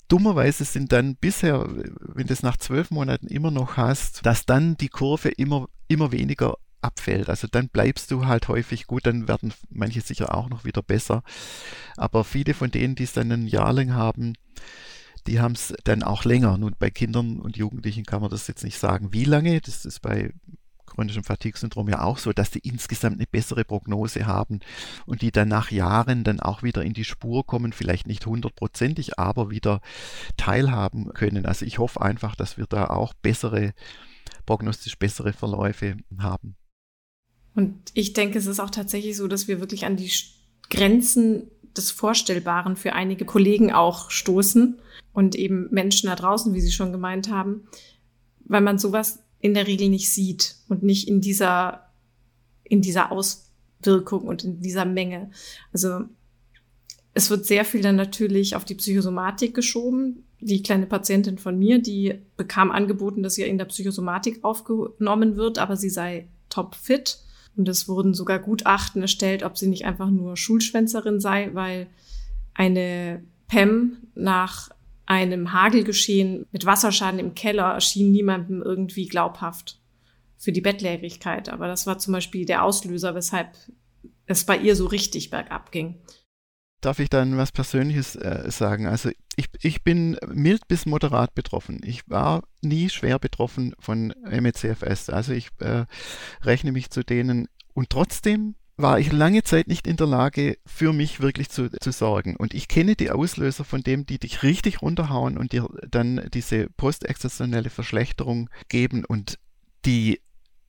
dummerweise sind dann bisher, wenn du es nach zwölf Monaten immer noch hast, dass dann die Kurve immer, immer weniger abfällt. Also dann bleibst du halt häufig gut, dann werden manche sicher auch noch wieder besser. Aber viele von denen, die es dann ein Jahr lang haben, die haben es dann auch länger. Nun, bei Kindern und Jugendlichen kann man das jetzt nicht sagen, wie lange. Das ist bei chronischem Fatigue-Syndrom ja auch so, dass die insgesamt eine bessere Prognose haben und die dann nach Jahren dann auch wieder in die Spur kommen, vielleicht nicht hundertprozentig, aber wieder teilhaben können. Also ich hoffe einfach, dass wir da auch bessere, prognostisch bessere Verläufe haben. Und ich denke, es ist auch tatsächlich so, dass wir wirklich an die Grenzen des Vorstellbaren für einige Kollegen auch stoßen und eben Menschen da draußen, wie Sie schon gemeint haben, weil man sowas in der Regel nicht sieht und nicht in dieser, in dieser Auswirkung und in dieser Menge. Also es wird sehr viel dann natürlich auf die Psychosomatik geschoben. Die kleine Patientin von mir, die bekam angeboten, dass ihr in der Psychosomatik aufgenommen wird, aber sie sei topfit und es wurden sogar Gutachten erstellt, ob sie nicht einfach nur Schulschwänzerin sei, weil eine PEM nach einem Hagelgeschehen mit Wasserschaden im Keller erschien niemandem irgendwie glaubhaft für die Bettlägerigkeit. Aber das war zum Beispiel der Auslöser, weshalb es bei ihr so richtig bergab ging. Darf ich dann was Persönliches äh, sagen? Also ich, ich bin mild bis moderat betroffen. Ich war nie schwer betroffen von MECFS. Also ich äh, rechne mich zu denen und trotzdem war ich lange Zeit nicht in der Lage, für mich wirklich zu, zu sorgen. Und ich kenne die Auslöser von dem, die dich richtig runterhauen und dir dann diese postexzessionelle Verschlechterung geben und die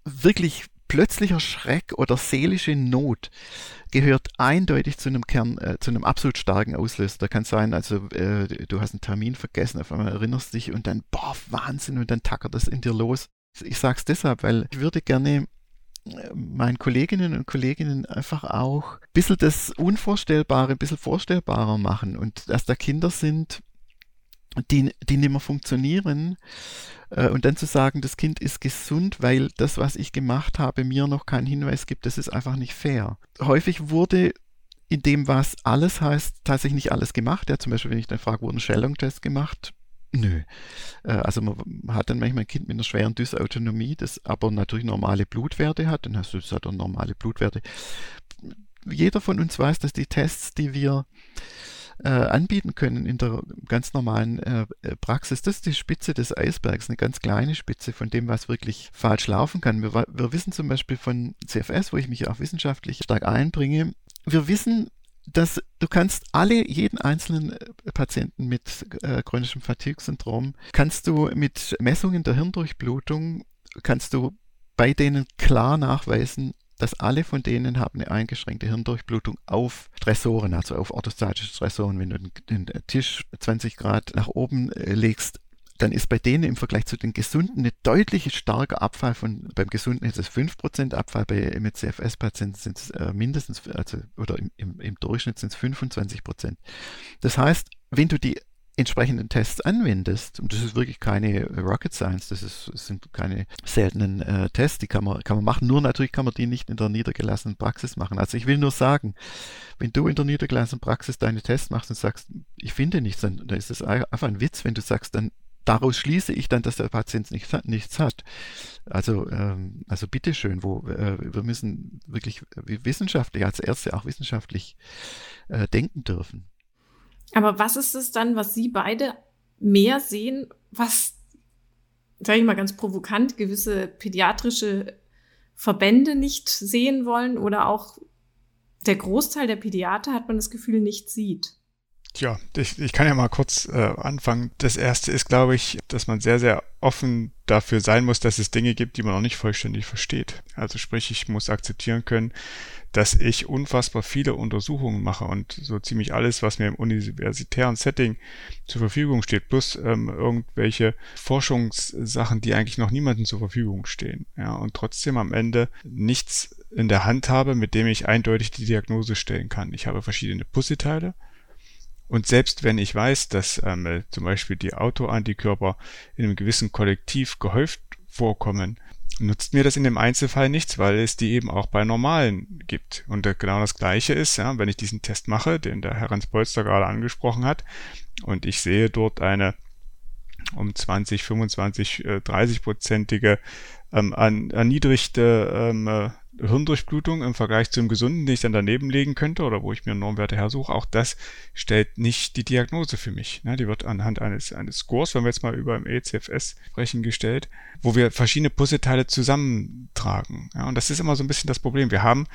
wirklich plötzlicher Schreck oder seelische Not gehört eindeutig zu einem Kern, äh, zu einem absolut starken Auslöser. Da kann sein, also äh, du hast einen Termin vergessen, auf einmal erinnerst dich und dann, boah, Wahnsinn, und dann tackert das in dir los. Ich sage es deshalb, weil ich würde gerne meinen Kolleginnen und Kollegen einfach auch ein bisschen das Unvorstellbare, ein bisschen vorstellbarer machen und dass da Kinder sind, die, die nicht mehr funktionieren äh, und dann zu sagen, das Kind ist gesund, weil das, was ich gemacht habe, mir noch keinen Hinweis gibt, das ist einfach nicht fair. Häufig wurde in dem, was alles heißt, tatsächlich nicht alles gemacht. Ja, zum Beispiel, wenn ich dann frage, wurde ein Schellung-Test gemacht? Nö. Äh, also man hat dann manchmal ein Kind mit einer schweren Dysautonomie, das aber natürlich normale Blutwerte hat, dann hast du dann normale Blutwerte. Jeder von uns weiß, dass die Tests, die wir äh, anbieten können in der ganz normalen äh, Praxis. Das ist die Spitze des Eisbergs, eine ganz kleine Spitze von dem, was wirklich falsch laufen kann. Wir, wir wissen zum Beispiel von CFS, wo ich mich auch wissenschaftlich stark einbringe, wir wissen, dass du kannst alle, jeden einzelnen äh, Patienten mit äh, chronischem Fatigue-Syndrom, kannst du mit Messungen der Hirndurchblutung, kannst du bei denen klar nachweisen, dass alle von denen haben eine eingeschränkte Hirndurchblutung auf Stressoren, also auf orthostatische Stressoren. Wenn du den, Tisch 20 Grad nach oben äh, legst, dann ist bei denen im Vergleich zu den Gesunden eine deutliche starker Abfall von, beim Gesunden ist es 5% Abfall, bei MCFS-Patienten sind es äh, mindestens, also, oder im, im, im Durchschnitt sind es 25%. Das heißt, wenn du die entsprechenden Tests anwendest, und das ist wirklich keine Rocket Science, das, ist, das sind keine seltenen äh, Tests, die kann man, kann man machen, nur natürlich kann man die nicht in der niedergelassenen Praxis machen. Also ich will nur sagen, wenn du in der niedergelassenen Praxis deine Tests machst und sagst, ich finde nichts, dann, dann ist das einfach ein Witz, wenn du sagst, dann daraus schließe ich dann, dass der Patient nichts, nichts hat. Also, ähm, also bitteschön, wo, äh, wir müssen wirklich wissenschaftlich, als Ärzte auch wissenschaftlich äh, denken dürfen. Aber was ist es dann, was Sie beide mehr sehen, was, sage ich mal ganz provokant, gewisse pädiatrische Verbände nicht sehen wollen oder auch der Großteil der Pädiater, hat man das Gefühl, nicht sieht? Tja, ich, ich kann ja mal kurz äh, anfangen. Das erste ist, glaube ich, dass man sehr, sehr offen dafür sein muss, dass es Dinge gibt, die man noch nicht vollständig versteht. Also sprich, ich muss akzeptieren können, dass ich unfassbar viele Untersuchungen mache und so ziemlich alles, was mir im universitären Setting zur Verfügung steht, plus ähm, irgendwelche Forschungssachen, die eigentlich noch niemandem zur Verfügung stehen. Ja, und trotzdem am Ende nichts in der Hand habe, mit dem ich eindeutig die Diagnose stellen kann. Ich habe verschiedene Puzzleteile und selbst wenn ich weiß, dass ähm, zum Beispiel die Autoantikörper in einem gewissen Kollektiv gehäuft vorkommen, nutzt mir das in dem Einzelfall nichts, weil es die eben auch bei normalen gibt. Und genau das Gleiche ist, ja, wenn ich diesen Test mache, den der Herr Hans Polster gerade angesprochen hat, und ich sehe dort eine um 20, 25, 30 prozentige ähm, erniedrigte ähm, äh, Hirndurchblutung im Vergleich zum Gesunden, den ich dann daneben legen könnte oder wo ich mir Normwerte hersuche, auch das stellt nicht die Diagnose für mich. Ne? Die wird anhand eines, eines Scores, wenn wir jetzt mal über im ECFS sprechen, gestellt, wo wir verschiedene Puzzleteile zusammentragen. Ja? Und das ist immer so ein bisschen das Problem. Wir haben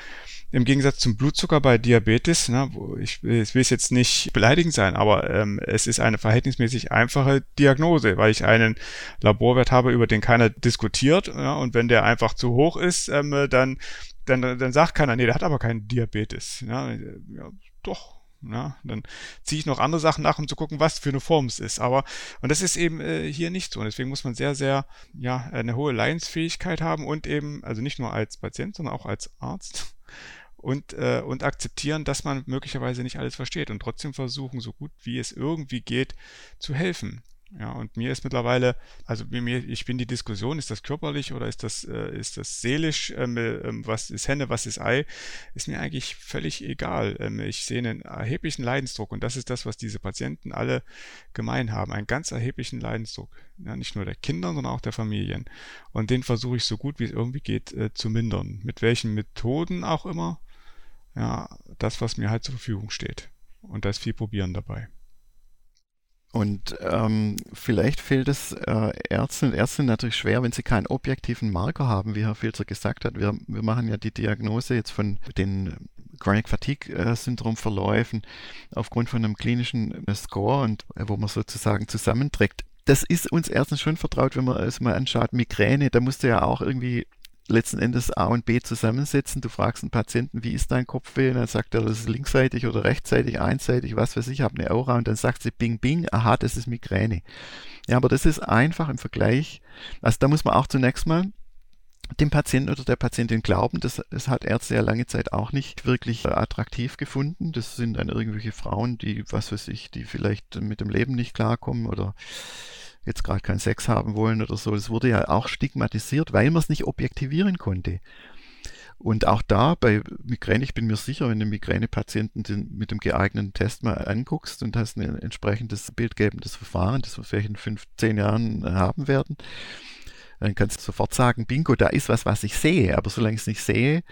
im Gegensatz zum Blutzucker bei Diabetes, ne, ich, ich will es jetzt nicht beleidigend sein, aber ähm, es ist eine verhältnismäßig einfache Diagnose, weil ich einen Laborwert habe, über den keiner diskutiert. Ja, und wenn der einfach zu hoch ist, ähm, dann, dann, dann sagt keiner, nee, der hat aber keinen Diabetes. Ja, ja doch, ja, dann ziehe ich noch andere Sachen nach, um zu gucken, was für eine Form es ist. Aber, und das ist eben äh, hier nicht so. Und deswegen muss man sehr, sehr, ja, eine hohe Leidensfähigkeit haben und eben, also nicht nur als Patient, sondern auch als Arzt und, äh, und akzeptieren, dass man möglicherweise nicht alles versteht und trotzdem versuchen, so gut wie es irgendwie geht, zu helfen. Ja, und mir ist mittlerweile, also mir, ich bin die Diskussion, ist das körperlich oder ist das, äh, ist das seelisch, ähm, ähm, was ist Henne, was ist Ei, ist mir eigentlich völlig egal. Ähm, ich sehe einen erheblichen Leidensdruck und das ist das, was diese Patienten alle gemein haben, einen ganz erheblichen Leidensdruck. Ja, nicht nur der Kinder, sondern auch der Familien. Und den versuche ich so gut wie es irgendwie geht äh, zu mindern. Mit welchen Methoden auch immer ja, das, was mir halt zur Verfügung steht. Und da ist viel Probieren dabei. Und ähm, vielleicht fehlt es äh, Ärzten und Ärztinnen natürlich schwer, wenn sie keinen objektiven Marker haben, wie Herr Filzer gesagt hat. Wir, wir machen ja die Diagnose jetzt von den Chronic Fatigue äh, Syndrom Verläufen aufgrund von einem klinischen äh, Score und äh, wo man sozusagen zusammenträgt. Das ist uns erstens schon vertraut, wenn man es mal anschaut. Migräne, da musst du ja auch irgendwie letzten Endes A und B zusammensetzen. Du fragst einen Patienten, wie ist dein Kopfweh? Und dann sagt er, das ist linksseitig oder rechtsseitig, einseitig, was weiß ich, habe eine Aura. Und dann sagt sie, bing, bing, aha, das ist Migräne. Ja, aber das ist einfach im Vergleich. Also da muss man auch zunächst mal dem Patienten oder der Patientin glauben. Das, das hat Ärzte ja lange Zeit auch nicht wirklich attraktiv gefunden. Das sind dann irgendwelche Frauen, die, was weiß ich, die vielleicht mit dem Leben nicht klarkommen oder jetzt gerade keinen Sex haben wollen oder so. Das wurde ja auch stigmatisiert, weil man es nicht objektivieren konnte. Und auch da bei Migräne, ich bin mir sicher, wenn du Migränepatienten mit dem geeigneten Test mal anguckst und hast ein entsprechendes bildgebendes Verfahren, das wir vielleicht in fünf, zehn Jahren haben werden, dann kannst du sofort sagen, bingo, da ist was, was ich sehe. Aber solange ich es nicht sehe,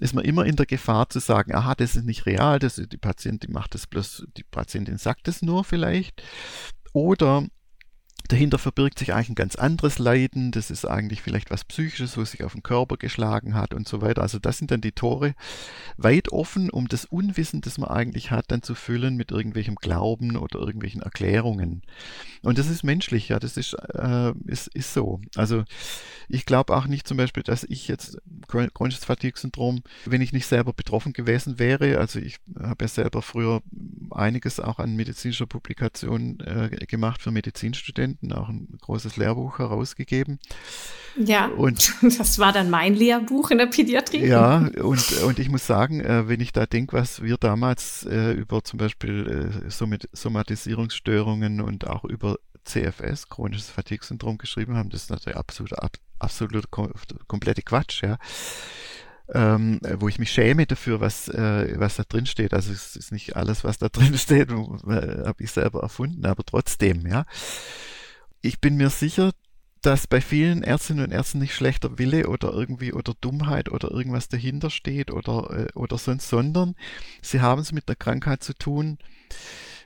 ist man immer in der Gefahr zu sagen, aha, das ist nicht real, das, die Patientin macht das bloß, die Patientin sagt es nur vielleicht. Oder Dahinter verbirgt sich eigentlich ein ganz anderes Leiden. Das ist eigentlich vielleicht was Psychisches, wo sich auf den Körper geschlagen hat und so weiter. Also das sind dann die Tore weit offen, um das Unwissen, das man eigentlich hat, dann zu füllen mit irgendwelchem Glauben oder irgendwelchen Erklärungen. Und das ist menschlich, ja, das ist, äh, ist, ist so. Also ich glaube auch nicht zum Beispiel, dass ich jetzt chronisches Fatigue-Syndrom, wenn ich nicht selber betroffen gewesen wäre, also ich habe ja selber früher einiges auch an medizinischer Publikation äh, gemacht für Medizinstudenten, auch ein großes Lehrbuch herausgegeben. Ja, und <laughs> das war dann mein Lehrbuch in der Pädiatrie. Ja, und, und ich muss sagen, äh, wenn ich da denke, was wir damals äh, über zum Beispiel äh, Somatisierungsstörungen und auch über CFS, chronisches Fatigue-Syndrom, geschrieben haben, das ist natürlich absolut, ab, absolut kom komplette Quatsch, ja. Ähm, wo ich mich schäme dafür, was, äh, was da drin steht. Also es ist nicht alles, was da <laughs> drin steht, habe ich selber erfunden, aber trotzdem, ja. Ich bin mir sicher, dass bei vielen Ärztinnen und Ärzten nicht schlechter Wille oder irgendwie oder Dummheit oder irgendwas dahinter steht oder, äh, oder sonst, sondern sie haben es mit der Krankheit zu tun,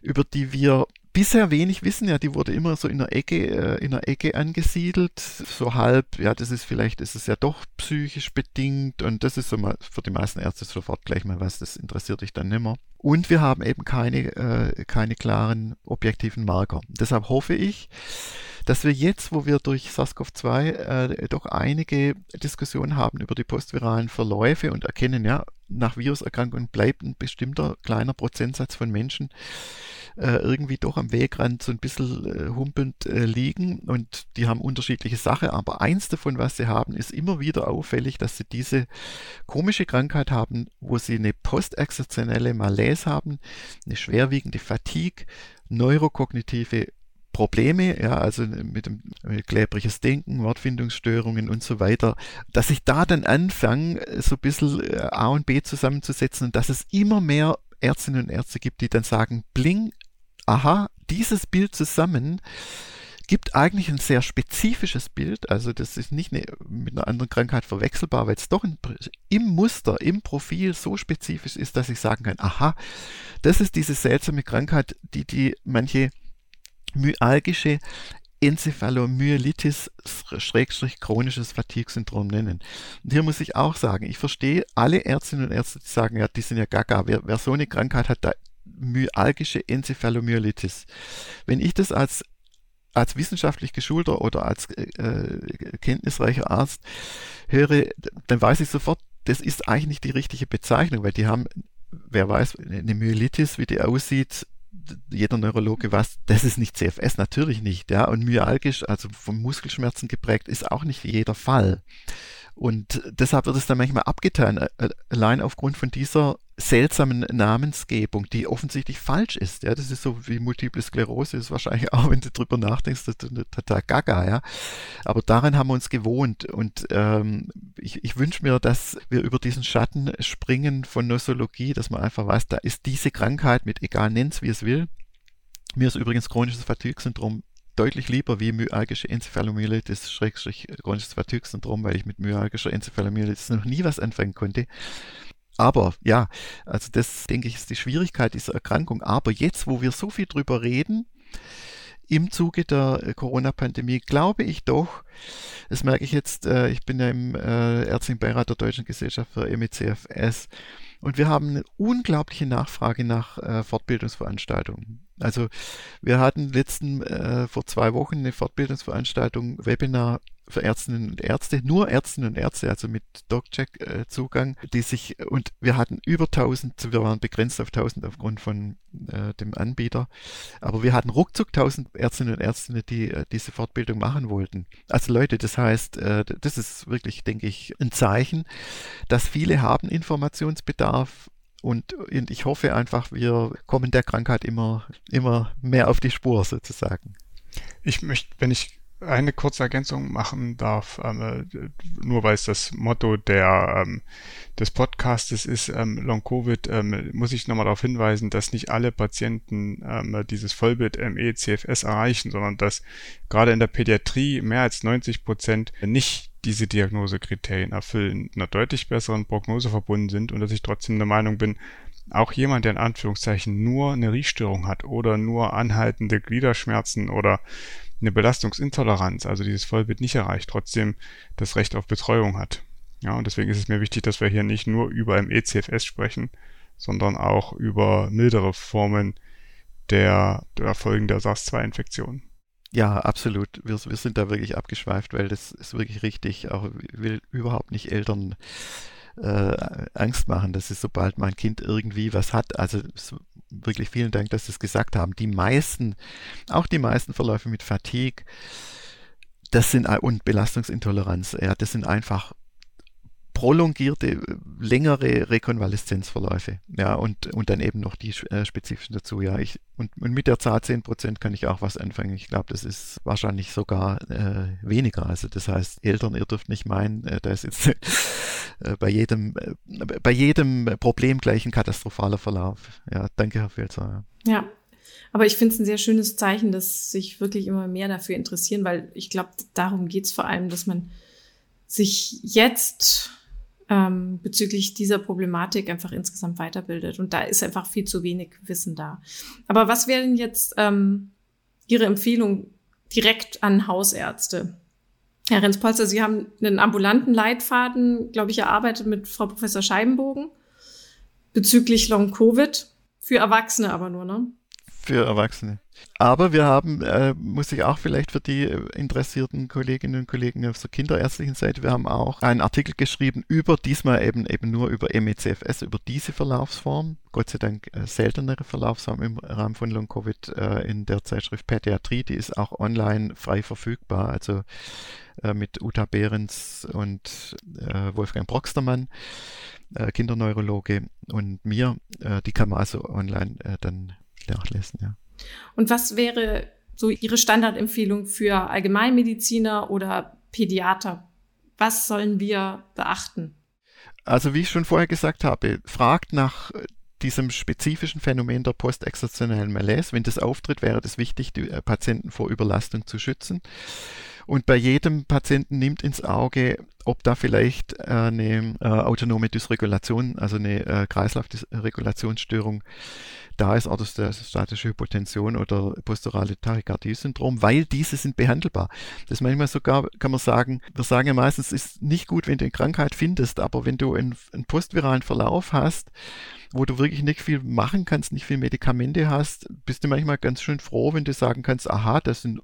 über die wir bisher wenig wissen. Ja, die wurde immer so in der Ecke, äh, in der Ecke angesiedelt, so halb. Ja, das ist vielleicht, ist es ja doch psychisch bedingt und das ist so mal für die meisten Ärzte sofort gleich mal was. Das interessiert dich dann nimmer. Und wir haben eben keine, äh, keine klaren objektiven Marker. Deshalb hoffe ich, dass wir jetzt, wo wir durch SARS-CoV-2 äh, doch einige Diskussionen haben über die postviralen Verläufe und erkennen, ja, nach Viruserkrankungen bleibt ein bestimmter kleiner Prozentsatz von Menschen äh, irgendwie doch am Wegrand so ein bisschen äh, humpelnd äh, liegen und die haben unterschiedliche Sachen, aber eins davon, was sie haben, ist immer wieder auffällig, dass sie diese komische Krankheit haben, wo sie eine postexzeptionelle Malaise haben, eine schwerwiegende Fatigue, neurokognitive Probleme, ja, also mit dem mit kläbriges Denken, Wortfindungsstörungen und so weiter, dass ich da dann anfange, so ein bisschen äh, A und B zusammenzusetzen und dass es immer mehr Ärztinnen und Ärzte gibt, die dann sagen, bling, aha, dieses Bild zusammen gibt eigentlich ein sehr spezifisches Bild. Also das ist nicht eine, mit einer anderen Krankheit verwechselbar, weil es doch ein, im Muster, im Profil so spezifisch ist, dass ich sagen kann, aha, das ist diese seltsame Krankheit, die die manche myalgische Enzephalomyelitis schrägstrich chronisches Fatigue-Syndrom nennen. Und hier muss ich auch sagen, ich verstehe alle Ärztinnen und Ärzte, die sagen, ja, die sind ja gaga. Wer, wer so eine Krankheit hat, da myalgische Enzephalomyelitis. Wenn ich das als als wissenschaftlich geschulter oder als äh, kenntnisreicher Arzt höre, dann weiß ich sofort, das ist eigentlich nicht die richtige Bezeichnung, weil die haben, wer weiß, eine Myelitis, wie die aussieht, jeder Neurologe weiß, das ist nicht CFS, natürlich nicht. Ja, und myalgisch, also von Muskelschmerzen geprägt, ist auch nicht jeder Fall. Und deshalb wird es dann manchmal abgetan, äh, äh, allein aufgrund von dieser seltsamen Namensgebung, die offensichtlich falsch ist. Ja, das ist so wie Multiple Sklerose ist wahrscheinlich <laughs> auch, wenn du drüber nachdenkst, total gaga, ja. Aber daran haben wir uns gewohnt und ähm, ich, ich wünsche mir, dass wir über diesen Schatten springen von Nosologie, dass man einfach weiß, da ist diese Krankheit mit egal nennt's wie es will. Mir ist übrigens chronisches Fatigue-Syndrom deutlich lieber wie myalgische Enzephalomyelitis, Schrägstrich chronisches Fatigue-Syndrom, weil ich mit myalgischer Enzephalomyelitis noch nie was anfangen konnte. Aber ja, also das denke ich ist die Schwierigkeit dieser Erkrankung. Aber jetzt, wo wir so viel drüber reden, im Zuge der äh, Corona-Pandemie glaube ich doch, das merke ich jetzt, äh, ich bin ja im äh, ärztlichen Beirat der Deutschen Gesellschaft für MECFS und wir haben eine unglaubliche Nachfrage nach Fortbildungsveranstaltungen. Also wir hatten letzten äh, vor zwei Wochen eine Fortbildungsveranstaltung, Webinar für Ärztinnen und Ärzte, nur Ärztinnen und Ärzte, also mit DocCheck-Zugang, äh, die sich, und wir hatten über 1000, wir waren begrenzt auf 1000 aufgrund von äh, dem Anbieter, aber wir hatten ruckzuck 1000 Ärztinnen und Ärzte, die äh, diese Fortbildung machen wollten. Also Leute, das heißt, äh, das ist wirklich, denke ich, ein Zeichen, dass viele haben Informationsbedarf und, und ich hoffe einfach, wir kommen der Krankheit immer, immer mehr auf die Spur sozusagen. Ich möchte, wenn ich eine kurze Ergänzung machen darf, ähm, äh, nur weil es das Motto der, ähm, des Podcastes ist, ähm, Long Covid, ähm, muss ich nochmal darauf hinweisen, dass nicht alle Patienten ähm, dieses Vollbild ME CFS erreichen, sondern dass gerade in der Pädiatrie mehr als 90 Prozent nicht diese Diagnosekriterien erfüllen, einer deutlich besseren Prognose verbunden sind und dass ich trotzdem der Meinung bin, auch jemand, der in Anführungszeichen nur eine Riechstörung hat oder nur anhaltende Gliederschmerzen oder eine Belastungsintoleranz, also dieses Vollbild nicht erreicht, trotzdem das Recht auf Betreuung hat. Ja, und deswegen ist es mir wichtig, dass wir hier nicht nur über MECFS sprechen, sondern auch über mildere Formen der, der Folgen der SARS-2-Infektion. Ja, absolut. Wir, wir sind da wirklich abgeschweift, weil das ist wirklich richtig. Auch will überhaupt nicht Eltern äh, Angst machen, dass es sobald mein Kind irgendwie was hat, also wirklich vielen Dank, dass Sie es gesagt haben. Die meisten, auch die meisten Verläufe mit Fatigue, das sind und Belastungsintoleranz, ja, das sind einfach prolongierte, längere Rekonvaleszenzverläufe. Ja, und, und dann eben noch die äh, spezifischen dazu. Ja, ich, und, und mit der Zahl 10% kann ich auch was anfangen. Ich glaube, das ist wahrscheinlich sogar äh, weniger. Also das heißt, Eltern, ihr dürft nicht meinen, äh, da ist jetzt <laughs> äh, bei jedem, äh, bei jedem Problem gleich ein katastrophaler Verlauf. Ja, danke, Herr Filzer. Ja. Aber ich finde es ein sehr schönes Zeichen, dass sich wirklich immer mehr dafür interessieren, weil ich glaube, darum geht es vor allem, dass man sich jetzt ähm, bezüglich dieser Problematik einfach insgesamt weiterbildet. Und da ist einfach viel zu wenig Wissen da. Aber was wäre denn jetzt ähm, Ihre Empfehlung direkt an Hausärzte? Herr Renz-Polster, Sie haben einen ambulanten Leitfaden, glaube ich, erarbeitet mit Frau Professor Scheibenbogen bezüglich Long-Covid. Für Erwachsene aber nur, ne? Für Erwachsene. Aber wir haben, äh, muss ich auch vielleicht für die äh, interessierten Kolleginnen und Kollegen auf der kinderärztlichen Seite, wir haben auch einen Artikel geschrieben über, diesmal eben, eben nur über MECFS, über diese Verlaufsform. Gott sei Dank äh, seltenere Verlaufsform im Rahmen von Long-Covid äh, in der Zeitschrift Pädiatrie. Die ist auch online frei verfügbar, also äh, mit Uta Behrens und äh, Wolfgang Broxtermann, Kinderneurologe und mir. die kann man also online dann nachlesen, ja. Und was wäre so Ihre Standardempfehlung für Allgemeinmediziner oder Pädiater? Was sollen wir beachten? Also wie ich schon vorher gesagt habe, fragt nach diesem spezifischen Phänomen der postexertionellen Malaise. Wenn das auftritt, wäre es wichtig, die äh, Patienten vor Überlastung zu schützen. Und bei jedem Patienten nimmt ins Auge, ob da vielleicht eine äh, autonome Dysregulation, also eine äh, Kreislaufregulationsstörung da ist, orthostatische Hypotension oder posturale Tachykardie-Syndrom, weil diese sind behandelbar. Das manchmal sogar, kann man sagen, wir sagen ja meistens, es ist nicht gut, wenn du eine Krankheit findest, aber wenn du einen, einen postviralen Verlauf hast, wo du wirklich nicht viel machen kannst, nicht viel Medikamente hast, bist du manchmal ganz schön froh, wenn du sagen kannst, aha, das sind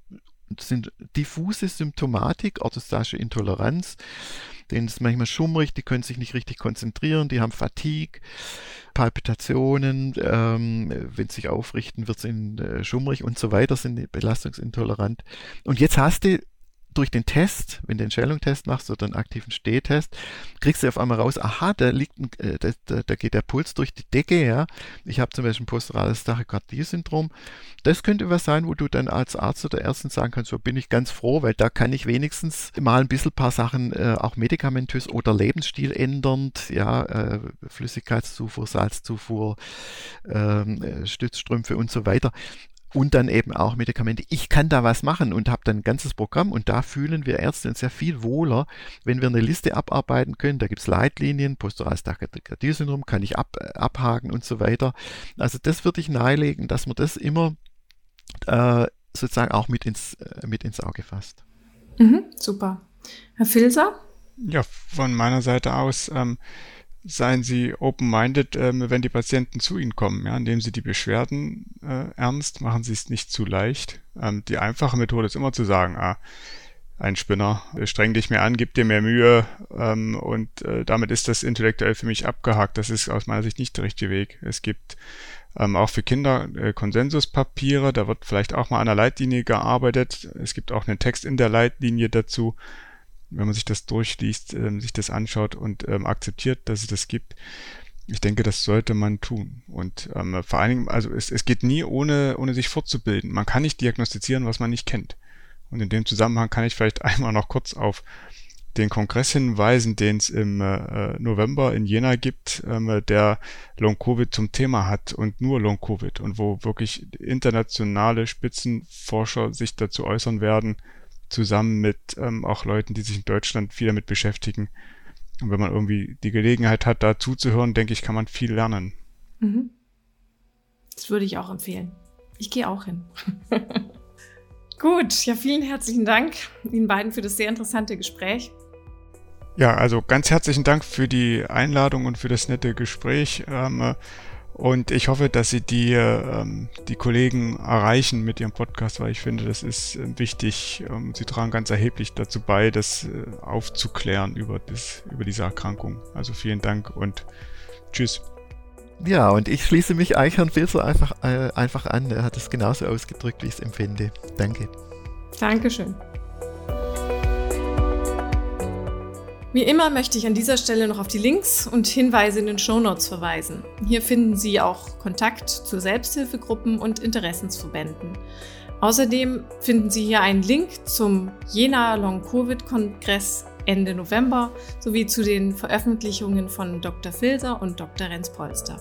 das sind diffuse Symptomatik, orthostatische Intoleranz, denen ist manchmal schummrig, die können sich nicht richtig konzentrieren, die haben Fatigue, Palpitationen, ähm, wenn sie sich aufrichten, wird es ihnen äh, schummrig und so weiter, sind belastungsintolerant. Und jetzt hast du durch den Test, wenn du einen Schellung-Test machst oder einen aktiven Stehtest, kriegst du auf einmal raus, aha, da liegt ein, äh, da, da, da, geht der Puls durch die Decke, ja. Ich habe zum Beispiel ein posturales Tachykardie-Syndrom. Das könnte was sein, wo du dann als Arzt oder Ärztin sagen kannst, so bin ich ganz froh, weil da kann ich wenigstens mal ein bisschen paar Sachen äh, auch medikamentös oder Lebensstil ändernd, ja, äh, Flüssigkeitszufuhr, Salzzufuhr, ähm, äh, Stützstrümpfe und so weiter und dann eben auch Medikamente. Ich kann da was machen und habe dann ein ganzes Programm und da fühlen wir Ärzte uns sehr viel wohler, wenn wir eine Liste abarbeiten können. Da gibt es Leitlinien, posturales Tachykardie-Syndrom kann ich ab, abhaken und so weiter. Also das würde ich nahelegen, dass man das immer äh, sozusagen auch mit ins, äh, mit ins Auge fasst. Mhm, super. Herr Filser? Ja, von meiner Seite aus ähm, seien Sie open-minded, ähm, wenn die Patienten zu Ihnen kommen. Ja, nehmen Sie die Beschwerden äh, ernst, machen Sie es nicht zu leicht. Ähm, die einfache Methode ist immer zu sagen, ah, ein Spinner, streng dich mehr an, gib dir mehr Mühe ähm, und äh, damit ist das intellektuell für mich abgehakt. Das ist aus meiner Sicht nicht der richtige Weg. Es gibt ähm, auch für Kinder äh, Konsensuspapiere, da wird vielleicht auch mal an der Leitlinie gearbeitet. Es gibt auch einen Text in der Leitlinie dazu wenn man sich das durchliest, ähm, sich das anschaut und ähm, akzeptiert, dass es das gibt. Ich denke, das sollte man tun. Und ähm, vor allen Dingen, also es, es geht nie ohne, ohne sich fortzubilden. Man kann nicht diagnostizieren, was man nicht kennt. Und in dem Zusammenhang kann ich vielleicht <laughs> einmal noch kurz auf den Kongress hinweisen, den es im äh, November in Jena gibt, ähm, der Long-Covid zum Thema hat und nur Long-Covid und wo wirklich internationale Spitzenforscher sich dazu äußern werden, zusammen mit ähm, auch Leuten, die sich in Deutschland viel damit beschäftigen. Und wenn man irgendwie die Gelegenheit hat, da zuzuhören, denke ich, kann man viel lernen. Mhm. Das würde ich auch empfehlen. Ich gehe auch hin. <laughs> Gut, ja, vielen herzlichen Dank Ihnen beiden für das sehr interessante Gespräch. Ja, also ganz herzlichen Dank für die Einladung und für das nette Gespräch. Ähm, und ich hoffe, dass Sie die, ähm, die Kollegen erreichen mit Ihrem Podcast, weil ich finde, das ist äh, wichtig. Ähm, Sie tragen ganz erheblich dazu bei, das äh, aufzuklären über, das, über diese Erkrankung. Also vielen Dank und tschüss. Ja, und ich schließe mich Herrn Filzer einfach, äh, einfach an. Er hat es genauso ausgedrückt, wie ich es empfinde. Danke. Dankeschön. Wie immer möchte ich an dieser Stelle noch auf die Links und Hinweise in den Shownotes verweisen. Hier finden Sie auch Kontakt zu Selbsthilfegruppen und Interessensverbänden. Außerdem finden Sie hier einen Link zum Jena Long-Covid-Kongress Ende November sowie zu den Veröffentlichungen von Dr. Filser und Dr. Renz-Polster.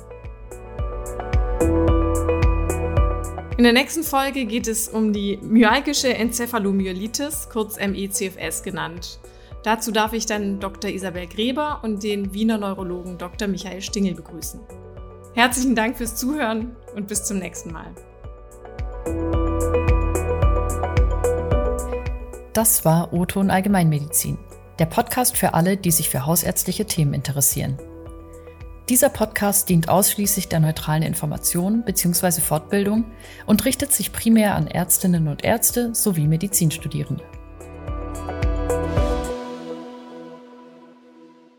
In der nächsten Folge geht es um die myalgische Enzephalomyelitis, kurz MECFS genannt. Dazu darf ich dann Dr. Isabel Gräber und den Wiener Neurologen Dr. Michael Stingel begrüßen. Herzlichen Dank fürs Zuhören und bis zum nächsten Mal. Das war O-Ton Allgemeinmedizin, der Podcast für alle, die sich für hausärztliche Themen interessieren. Dieser Podcast dient ausschließlich der neutralen Information bzw. Fortbildung und richtet sich primär an Ärztinnen und Ärzte sowie Medizinstudierende.